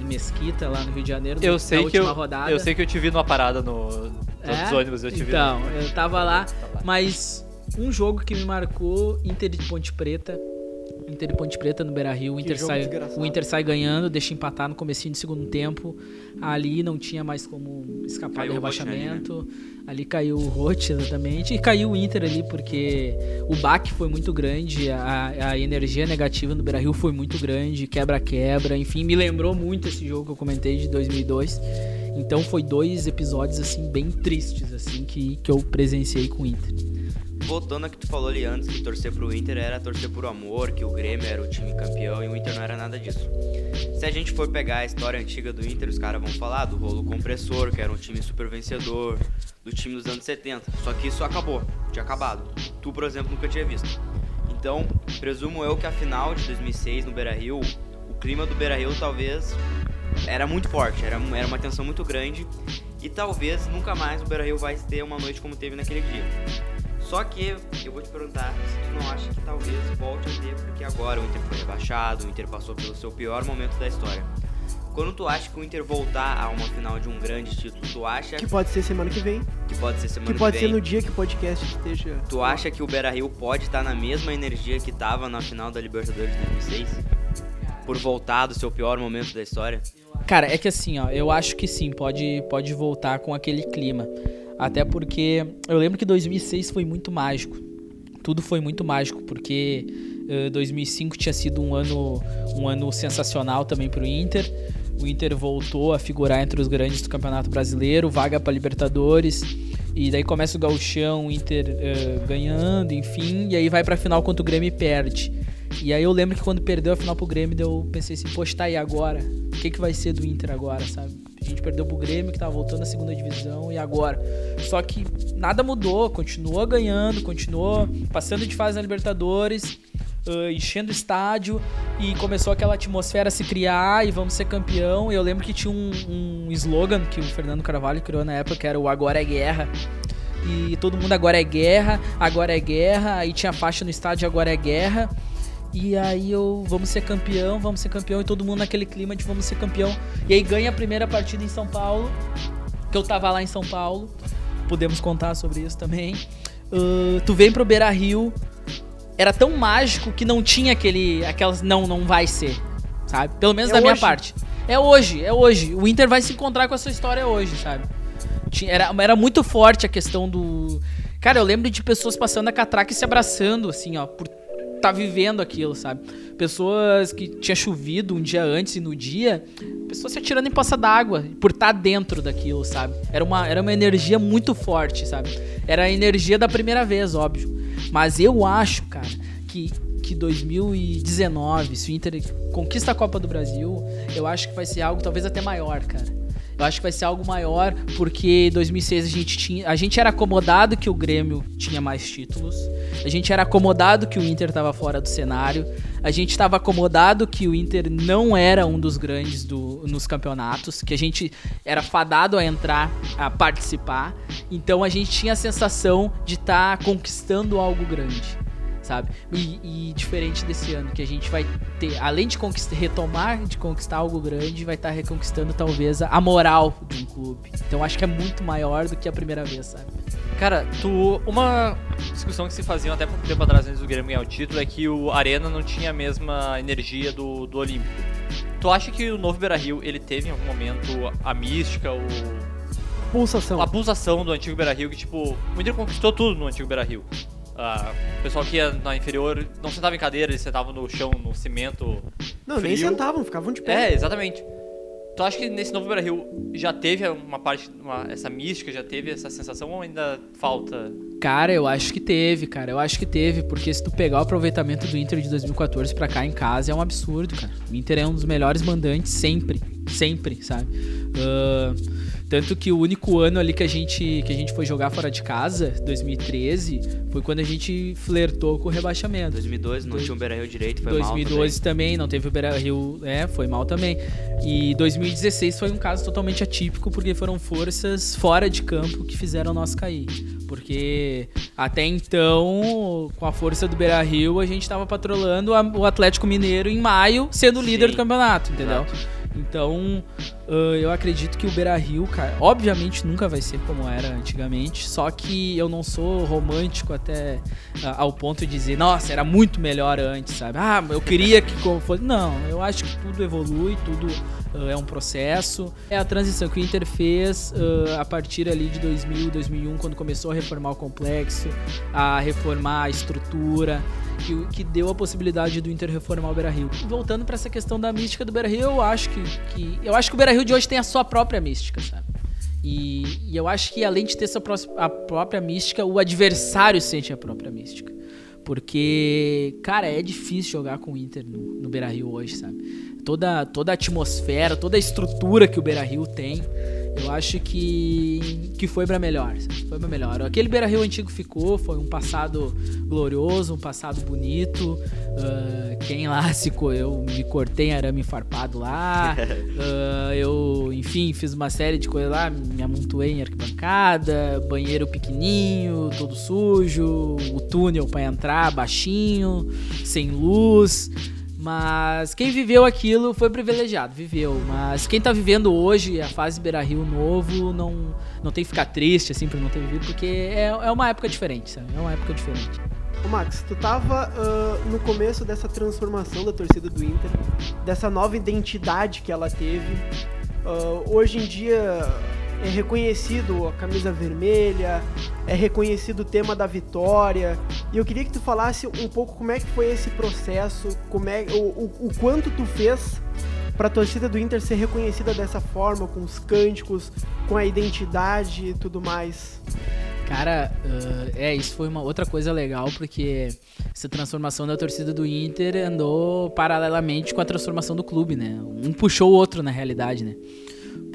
em Mesquita, lá no Rio de Janeiro, Eu na sei que última eu, rodada. eu sei que eu te vi numa parada no, nos É? ônibus, eu te vi. Então, no- eu tava lá, lá. mas um jogo que me marcou, Inter de Ponte Preta. Inter de Ponte Preta no Beira-Rio, o Que Inter sai, o Inter sai ganhando, deixa empatar no comecinho do segundo tempo. Ali não tinha mais como escapar Caiu do o Rote ali, rebaixamento. Ali caiu o Rote, exatamente. E caiu o Inter ali, porque o baque foi muito grande, a, a energia negativa no Beira-Rio foi muito grande, quebra-quebra, enfim, me lembrou muito esse jogo que eu comentei de 2002. Então foi dois episódios, assim, bem tristes, assim, que, que eu presenciei com o Inter. Voltando a que tu falou ali antes, que torcer pro Inter era torcer por amor, que o Grêmio era o time campeão e o Inter não era nada disso. Se a gente for pegar a história antiga do Inter, os caras vão falar do rolo compressor, que era um time super vencedor, do time dos anos 70. Só que isso acabou, tinha acabado. Tu, por exemplo, nunca tinha visto. Então, presumo eu que a final de 2006 no Beira-Rio, o clima do Beira-Rio talvez era muito forte, era, era uma tensão muito grande e talvez nunca mais o Beira-Rio vai ter uma noite como teve naquele dia. Só que eu vou te perguntar se tu não acha que talvez volte a ter, porque agora o Inter foi rebaixado, o Inter passou pelo seu pior momento da história. Quando tu acha que o Inter voltar a uma final de um grande título, tu acha Que pode ser semana que vem. que pode ser semana Que pode vem? ser no dia que o podcast esteja. Tu acha que o Beira Rio pode estar na mesma energia que tava na final da Libertadores de 2006? Por voltar do seu pior momento da história? Cara, é que assim, ó, eu acho que sim, pode, pode voltar com aquele clima. Até porque eu lembro que 2006 foi muito mágico. Tudo foi muito mágico, porque eh, 2005 tinha sido um ano, um ano sensacional também pro Inter. O Inter voltou a figurar entre os grandes do Campeonato Brasileiro, vaga para Libertadores. E daí começa o gauchão, o Inter eh, ganhando, enfim. E aí vai pra final contra o Grêmio e perde. E aí eu lembro que quando perdeu a final pro Grêmio, eu pensei assim, poxa, tá aí agora? O que, que vai ser do Inter agora, sabe? A gente perdeu pro Grêmio, que tava voltando à segunda divisão, e agora? Só que nada mudou, continuou ganhando, continuou passando de fase na Libertadores, ah, enchendo o estádio, e começou aquela atmosfera a se criar, e vamos ser campeão. E eu lembro que tinha um, um slogan que o Fernando Carvalho criou na época, que era o Agora é Guerra. E todo mundo agora é guerra, agora é guerra, aí tinha faixa no estádio, agora é guerra. E aí eu, vamos ser campeão, vamos ser campeão, e todo mundo naquele clima de vamos ser campeão. E aí ganha a primeira partida em São Paulo, que eu tava lá em São Paulo, podemos contar sobre isso também. Ah, tu vem pro Beira Rio, era tão mágico que não tinha aquele, aquelas, não, não vai ser, sabe? Pelo menos É da minha hoje. parte. É hoje, é hoje. O Inter vai se encontrar com essa história hoje, sabe? Era, era muito forte a questão do. Cara, eu lembro de pessoas passando a catraca e se abraçando, assim, ó, por tá vivendo aquilo, sabe? Pessoas que tinha chovido um dia antes e no dia, pessoas se atirando em poça d'água por estar tá dentro daquilo, sabe? Era uma, era uma energia muito forte, sabe? Era a energia da primeira vez, óbvio. Mas eu acho, cara, que que 2019, se o Inter conquista a Copa do Brasil, eu acho que vai ser algo talvez até maior, cara. Eu acho que vai ser algo maior, porque em 2006 a gente tinha, a gente era acomodado que o Grêmio tinha mais títulos. A gente era acomodado que o Inter estava fora do cenário. A gente estava acomodado que o Inter não era um dos grandes do, nos campeonatos, que a gente era fadado a entrar, a participar. Então a gente tinha a sensação de estar tá conquistando algo grande sabe? E, e, diferente desse ano, que a gente vai ter, além de conquistar, retomar de conquistar algo grande, vai estar tá reconquistando talvez a moral de um clube. Então acho que é muito maior do que a primeira vez, sabe? Cara, tu. Uma discussão que se fazia até pouco tempo atrás antes do Grêmio ganhar o título é que o Arena não tinha a mesma energia do, do Olímpico. Tu acha que o novo Beira Rio ele teve em algum momento a mística, o. Pulsação. A pulsação do antigo Beira Rio, que tipo, o Inter conquistou tudo no antigo Beira Rio. Ah, o pessoal que ia na inferior não sentava em cadeira, eles sentavam no chão, no cimento. Não, frio. nem sentavam, ficavam de pé. É, exatamente. Tu acha que nesse novo Beira Rio já teve uma parte, uma, essa mística, já teve essa sensação ou ainda falta? Cara, eu acho que teve, cara. Eu acho que teve, porque se tu pegar o aproveitamento do Inter de 2014 pra cá em casa é um absurdo, cara. O Inter é um dos melhores mandantes sempre. Sempre, sabe? Uh, tanto que o único ano ali que a gente que a gente foi jogar fora de casa, 2013, foi quando a gente flertou com o rebaixamento. 2012 não tinha o Beira-Rio direito, foi 2012 mal também. também não teve o Beira-Rio, é, foi mal também. E 2016 foi um caso totalmente atípico porque foram forças fora de campo que fizeram nós cair. Porque até então, com a força do Beira Rio, a gente estava patrolando o Atlético Mineiro em maio, sendo Sim, líder do campeonato, entendeu? Exato. Então, uh, eu acredito que o Beira Rio, cara, obviamente nunca vai ser como era antigamente, só que eu não sou romântico até uh, ao ponto de dizer, nossa, era muito melhor antes, sabe? Ah, eu queria que fosse. Não, eu acho que tudo evolui, tudo uh, é um processo. É a transição que o Inter fez a partir ali de 2000, 2001, quando começou a reformar o complexo, a reformar a estrutura que, que deu a possibilidade do Inter reformar o Beira-Rio. Voltando para essa questão da mística do Beira-Rio, eu acho que, que eu acho que o Beira-Rio de hoje tem a sua própria mística, sabe? E, e eu acho que além de ter essa a própria mística, o adversário sente a própria mística. Porque, cara, é difícil jogar com o Inter no, no Beira-Rio hoje, sabe? Toda, toda a atmosfera, toda a estrutura que o Beira-Rio tem eu acho que, que foi para melhor. Foi para melhor. Aquele Beira Rio antigo ficou, foi um passado glorioso, um passado bonito. Uh, quem lá se eu me cortei arame farpado lá. Uh, eu, enfim, fiz uma série de coisas lá, me amontoei em arquibancada, banheiro pequenininho, todo sujo, o túnel para entrar baixinho, sem luz. Mas quem viveu aquilo foi privilegiado, viveu. Mas quem tá vivendo hoje a fase Beira Rio novo não, não tem que ficar triste assim por não ter vivido, porque é, é uma época diferente, sabe? É uma época diferente. Ô Max, tu tava uh, no começo dessa transformação da torcida do Inter, dessa nova identidade que ela teve. Uh, hoje em dia é reconhecido a camisa vermelha, é reconhecido o tema da vitória. E eu queria que tu falasse um pouco como é que foi esse processo, como é, o, o, o quanto tu fez para a torcida do Inter ser reconhecida dessa forma, com os cânticos, com a identidade e tudo mais. Cara, uh, é, isso foi uma outra coisa legal, porque essa transformação da torcida do Inter andou paralelamente com a transformação do clube, né? Um puxou o outro, na realidade, né?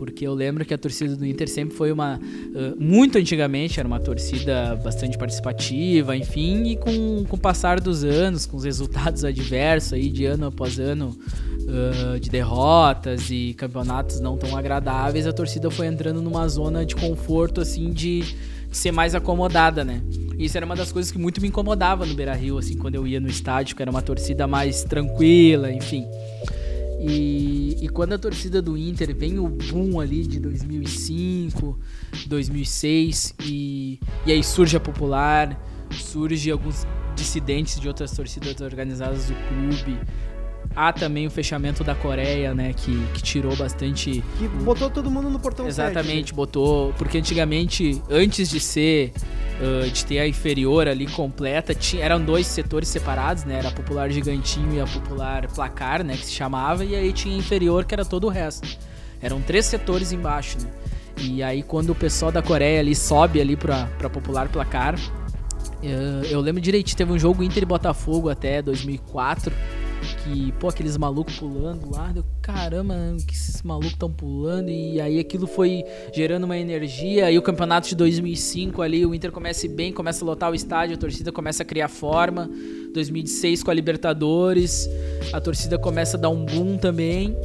Porque eu lembro que a torcida do Inter sempre foi uma. Uh, muito antigamente era uma torcida bastante participativa, enfim, e com, com o passar dos anos, com os resultados adversos aí de ano após ano. Uh, de derrotas e campeonatos não tão agradáveis, a torcida foi entrando numa zona de conforto, assim, de, ser mais acomodada, né? Isso era uma das coisas que muito me incomodava no Beira Rio, assim, quando eu ia no estádio, que era uma torcida mais tranquila, enfim. E, e quando a torcida do Inter vem o boom ali de 2005, 2006 e, e aí surge a Popular, surge alguns dissidentes de outras torcidas organizadas do clube. Há também o fechamento da Coreia, né, que, que tirou bastante... Que botou todo mundo no portão Exatamente, 7, né? botou... Porque antigamente, antes de ser uh, de ter a inferior ali completa. Tinha, eram dois setores separados, né? Era a popular gigantinho e a popular placar, né? Que se chamava. E aí tinha a inferior, que era todo o resto. Eram três setores embaixo, né? E aí quando o pessoal da Coreia ali sobe ali pra, pra popular placar, eu, eu lembro direitinho, teve um jogo Inter e Botafogo até 2004 que, pô, aqueles malucos pulando lá, deu, caramba, que esses malucos estão pulando, e aí aquilo foi gerando uma energia, aí o campeonato de 2005 ali, o Inter começa bem, começa a lotar o estádio, a torcida começa a criar forma, 2006 com a Libertadores, a torcida começa a dar um boom também,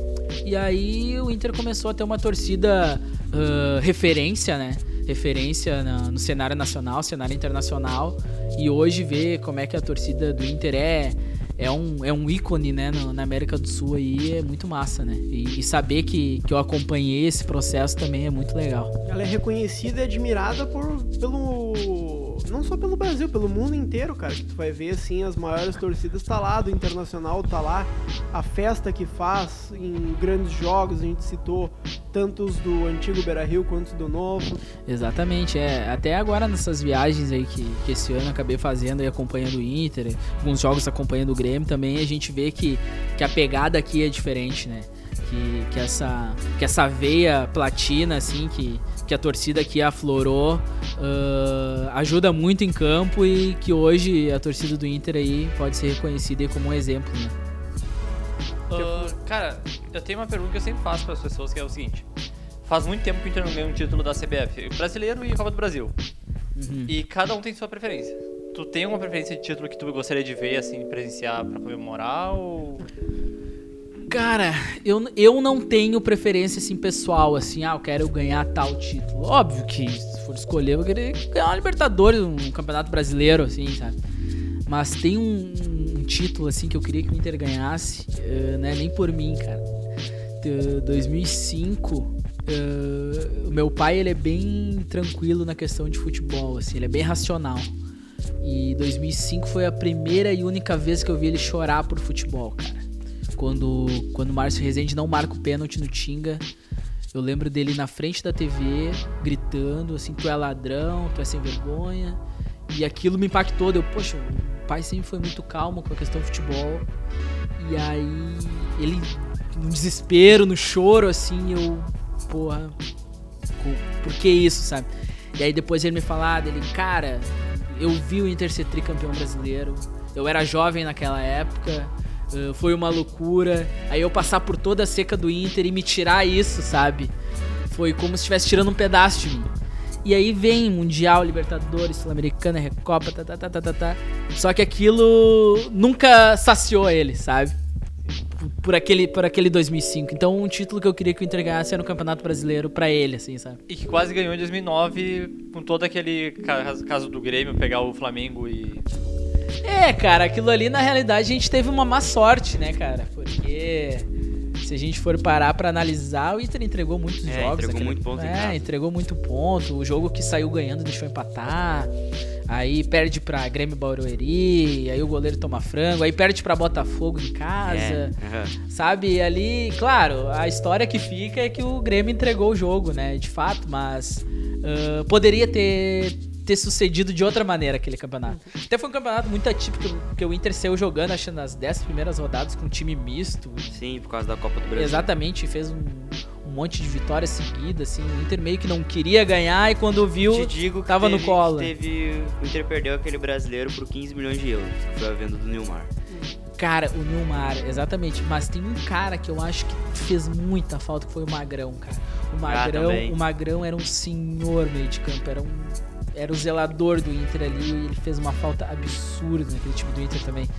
e aí o Inter começou a ter uma torcida uh, referência, né? Referência na, no cenário nacional, cenário internacional. E hoje ver como é que a torcida do Inter é é um, é um ícone, né, no, na América do Sul aí, é muito massa, né? E, e, saber que, que eu acompanhei esse processo também é muito legal. Ela é reconhecida e admirada por, pelo não só pelo Brasil, pelo mundo inteiro, cara. Que tu vai ver assim, as maiores torcidas tá lá, do Internacional tá lá, a festa que faz em grandes jogos, a gente citou tantos do antigo Beira Rio quanto do novo. Exatamente, é. Até agora nessas viagens aí que, que esse ano acabei fazendo e acompanhando o Inter, alguns jogos acompanhando o Grêmio também, a gente vê que, que a pegada aqui é diferente, né? Que, que, essa, que essa veia platina, assim, que, que a torcida aqui aflorou, uh, ajuda muito em campo e que hoje a torcida do Inter aí pode ser reconhecida como um exemplo, né? Uh, cara, eu tenho uma pergunta que eu sempre faço para as pessoas, que é o seguinte. Faz muito tempo que o Inter não ganha um título da CBF, brasileiro e Copa do Brasil. Uhum. E cada um tem sua preferência. Tu tem uma preferência de título que tu gostaria de ver, assim, presenciar para comemorar ou... Cara, eu, eu não tenho preferência assim pessoal, assim, ah, eu quero ganhar tal título. Óbvio que se for escolher, eu querer ganhar uma Libertadores, um campeonato brasileiro, assim, sabe? Mas tem um, um título assim que eu queria que o Inter ganhasse, uh, né? Nem por mim, cara. De 2005, uh, o meu pai ele é bem tranquilo na questão de futebol, assim, ele é bem racional. E 2005 foi a primeira e única vez que eu vi ele chorar por futebol, cara. Quando, quando o Márcio Rezende não marca o pênalti no Tinga, eu lembro dele na frente da TV, gritando assim, tu é ladrão, tu é sem vergonha. E aquilo me impactou, deu, poxa, o pai sempre foi muito calmo com a questão do futebol. E aí, ele, no desespero, no choro, assim, eu, porra, por que isso, sabe? E aí depois ele me falar dele, cara, eu vi o Inter ser tricampeão brasileiro, eu era jovem naquela época, Uh, foi uma loucura. Aí eu passar por toda a seca do Inter e me tirar isso, sabe? Foi como se estivesse tirando um pedaço de mim. E aí vem Mundial, Libertadores, Sul-Americana, Recopa, tá, tá, tá, tá, tá, tá. Só que aquilo nunca saciou ele, sabe? Por aquele, por aquele 2005. Então, um título que eu queria que o Inter ganhasse era no Campeonato Brasileiro pra ele, assim, sabe? E que quase ganhou em 2009 com todo aquele caso do Grêmio pegar o Flamengo e é, cara, aquilo ali na realidade a gente teve uma má sorte, né, cara? Porque se a gente for parar para analisar, o Inter entregou muitos é, jogos. Entregou aquele... muito ponto. É, entregou muito ponto. O jogo que saiu ganhando deixou empatar. Aí perde pra Grêmio Barueri, aí o goleiro toma frango, aí perde pra Botafogo em casa. É, uhum. Sabe? Ali, claro, a história que fica é que o Grêmio entregou o jogo, né? De fato, mas uh, poderia ter ter sucedido de outra maneira aquele campeonato. Até foi um campeonato muito atípico, porque o Inter saiu jogando, acho, nas 10 primeiras rodadas com um time misto. Sim, por causa da Copa do Brasil. Exatamente, fez um, um monte de vitórias seguidas, assim. O Inter meio que não queria ganhar e quando viu, Te digo que tava teve, no colo. Teve, o Inter perdeu aquele brasileiro por 15 milhões de euros, que foi a venda do Nilmar. Cara, o Nilmar, exatamente. Mas tem um cara que eu acho que fez muita falta, que foi o Magrão, cara. O ah, Magrão, ah, o Magrão era um senhor meio de campo, era um era o zelador do Inter ali e ele fez uma falta absurda naquele time do Inter também.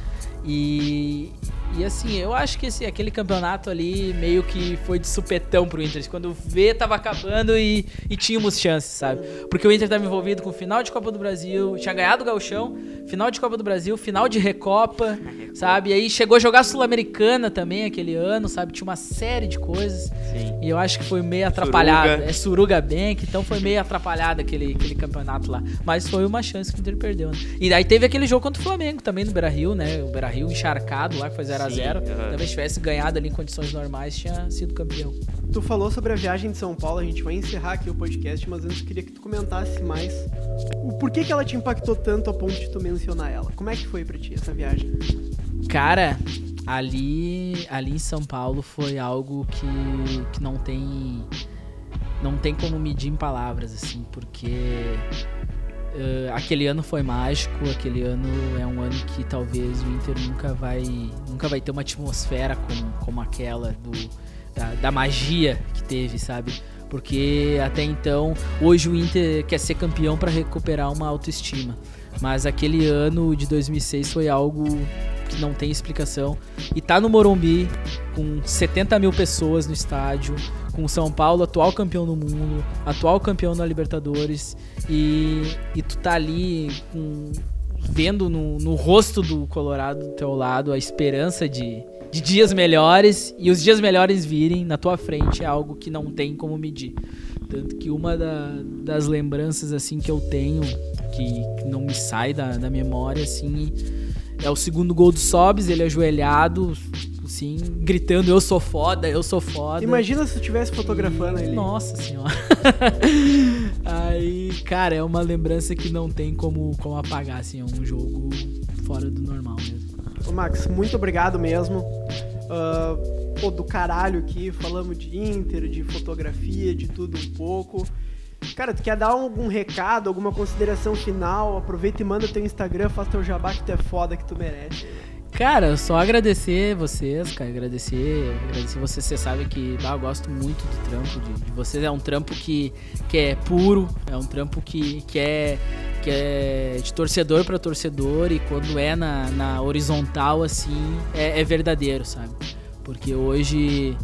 E, e assim, eu acho que esse, aquele campeonato ali meio que foi de supetão pro Inter. Quando vê, tava acabando e, e tínhamos chances, sabe? Porque o Inter tava envolvido com final de Copa do Brasil, tinha ganhado o Gauchão, final de Copa do Brasil, final de Recopa, sabe? E aí chegou a jogar Sul-Americana também aquele ano, sabe? Tinha uma série de coisas. Sim. E eu acho que foi meio atrapalhado. Suruga. É Suruga Bank, então foi meio atrapalhado aquele, aquele campeonato lá. Mas foi uma chance que o Inter perdeu, né? E aí teve aquele jogo contra o Flamengo também no Beira Rio, né? O Beira Rio encharcado lá, que fazia 0x0. Sim, aham. Talvez tivesse ganhado ali em condições normais, tinha sido campeão. Tu falou sobre a viagem de São Paulo, a gente vai encerrar aqui o podcast, mas antes eu queria que tu comentasse mais o porquê que ela te impactou tanto a ponto de tu mencionar ela. Como é que foi pra ti essa viagem? Cara, ali, ali em São Paulo foi algo que, que não tem não tem como medir em palavras assim, porque eh, aquele ano foi mágico, aquele ano é um ano que talvez o Inter nunca vai nunca vai ter uma atmosfera como, como aquela do da, da magia que teve, sabe? Porque até então, hoje o Inter quer ser campeão para recuperar uma autoestima. Mas aquele ano de 2006 foi algo que não tem explicação. E tá no Morumbi, com 70 mil pessoas no estádio, com o São Paulo, atual campeão do mundo, atual campeão da Libertadores, e, e tu tá ali com, vendo no, no rosto do Colorado do teu lado a esperança de, de dias melhores, e os dias melhores virem na tua frente é algo que não tem como medir. Tanto que uma da- das lembranças assim que eu tenho, que não me sai da, da memória, assim, é o segundo gol do Sobs, ele ajoelhado, assim, gritando, eu sou foda, eu sou foda. Imagina se tu estivesse fotografando E- ele. Nossa senhora. Aí, cara, é uma lembrança que não tem como, como apagar, assim, é um jogo fora do normal mesmo. Ô, Max, muito obrigado mesmo. Ah, pô, do caralho aqui, falamos de Inter, de fotografia, de tudo um pouco. Cara, tu quer dar algum recado, alguma consideração final? Aproveita e manda teu Instagram, faz teu jabá que tu é foda, que tu merece. Cara, só agradecer vocês, cara, agradecer, agradecer vocês, vocês sabem que bah, eu gosto muito do trampo de, de vocês, é um trampo que, que é puro, é um trampo que, que, é, que é de torcedor pra torcedor e quando é na, na horizontal, assim, é, é verdadeiro, sabe? Porque hoje,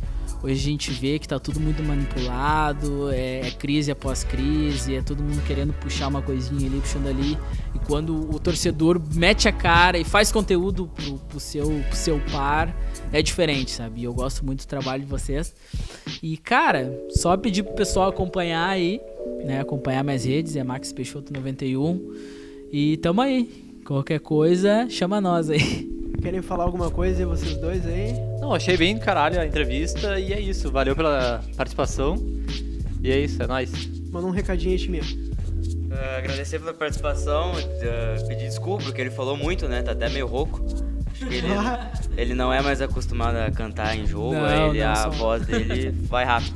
hoje a gente vê que tá tudo muito manipulado, é, é crise após crise, é todo mundo querendo puxar uma coisinha ali, puxando ali. E quando o torcedor mete a cara e faz conteúdo pro, pro seu, pro seu par, é diferente, sabe? E eu gosto muito do trabalho de vocês. E, cara, só pedir pro pessoal acompanhar aí, né? Acompanhar minhas redes, é Max Peixoto 91. E tamo aí. Qualquer coisa, chama nós aí. Querem falar alguma coisa vocês dois aí? Não, achei bem caralho a entrevista e é isso. Valeu pela participação. E é isso, é nóis. Manda um recadinho aí, time. Ah, agradecer pela participação, ah, pedir desculpa, porque ele falou muito, né? Tá até meio rouco. Acho que ele, ele não é mais acostumado a cantar em jogo, Não, aí ele, não, a só- voz dele vai rápido.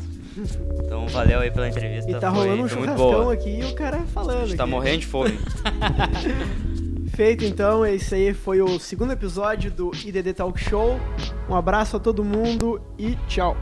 Então valeu aí pela entrevista. E tá foi, rolando um foi muito churrascão boa. aqui e o cara A falando. gente tá aqui. morrendo de fome. Perfeito, então esse aí foi o segundo episódio do IDD Talk Show. Um abraço a todo mundo e tchau.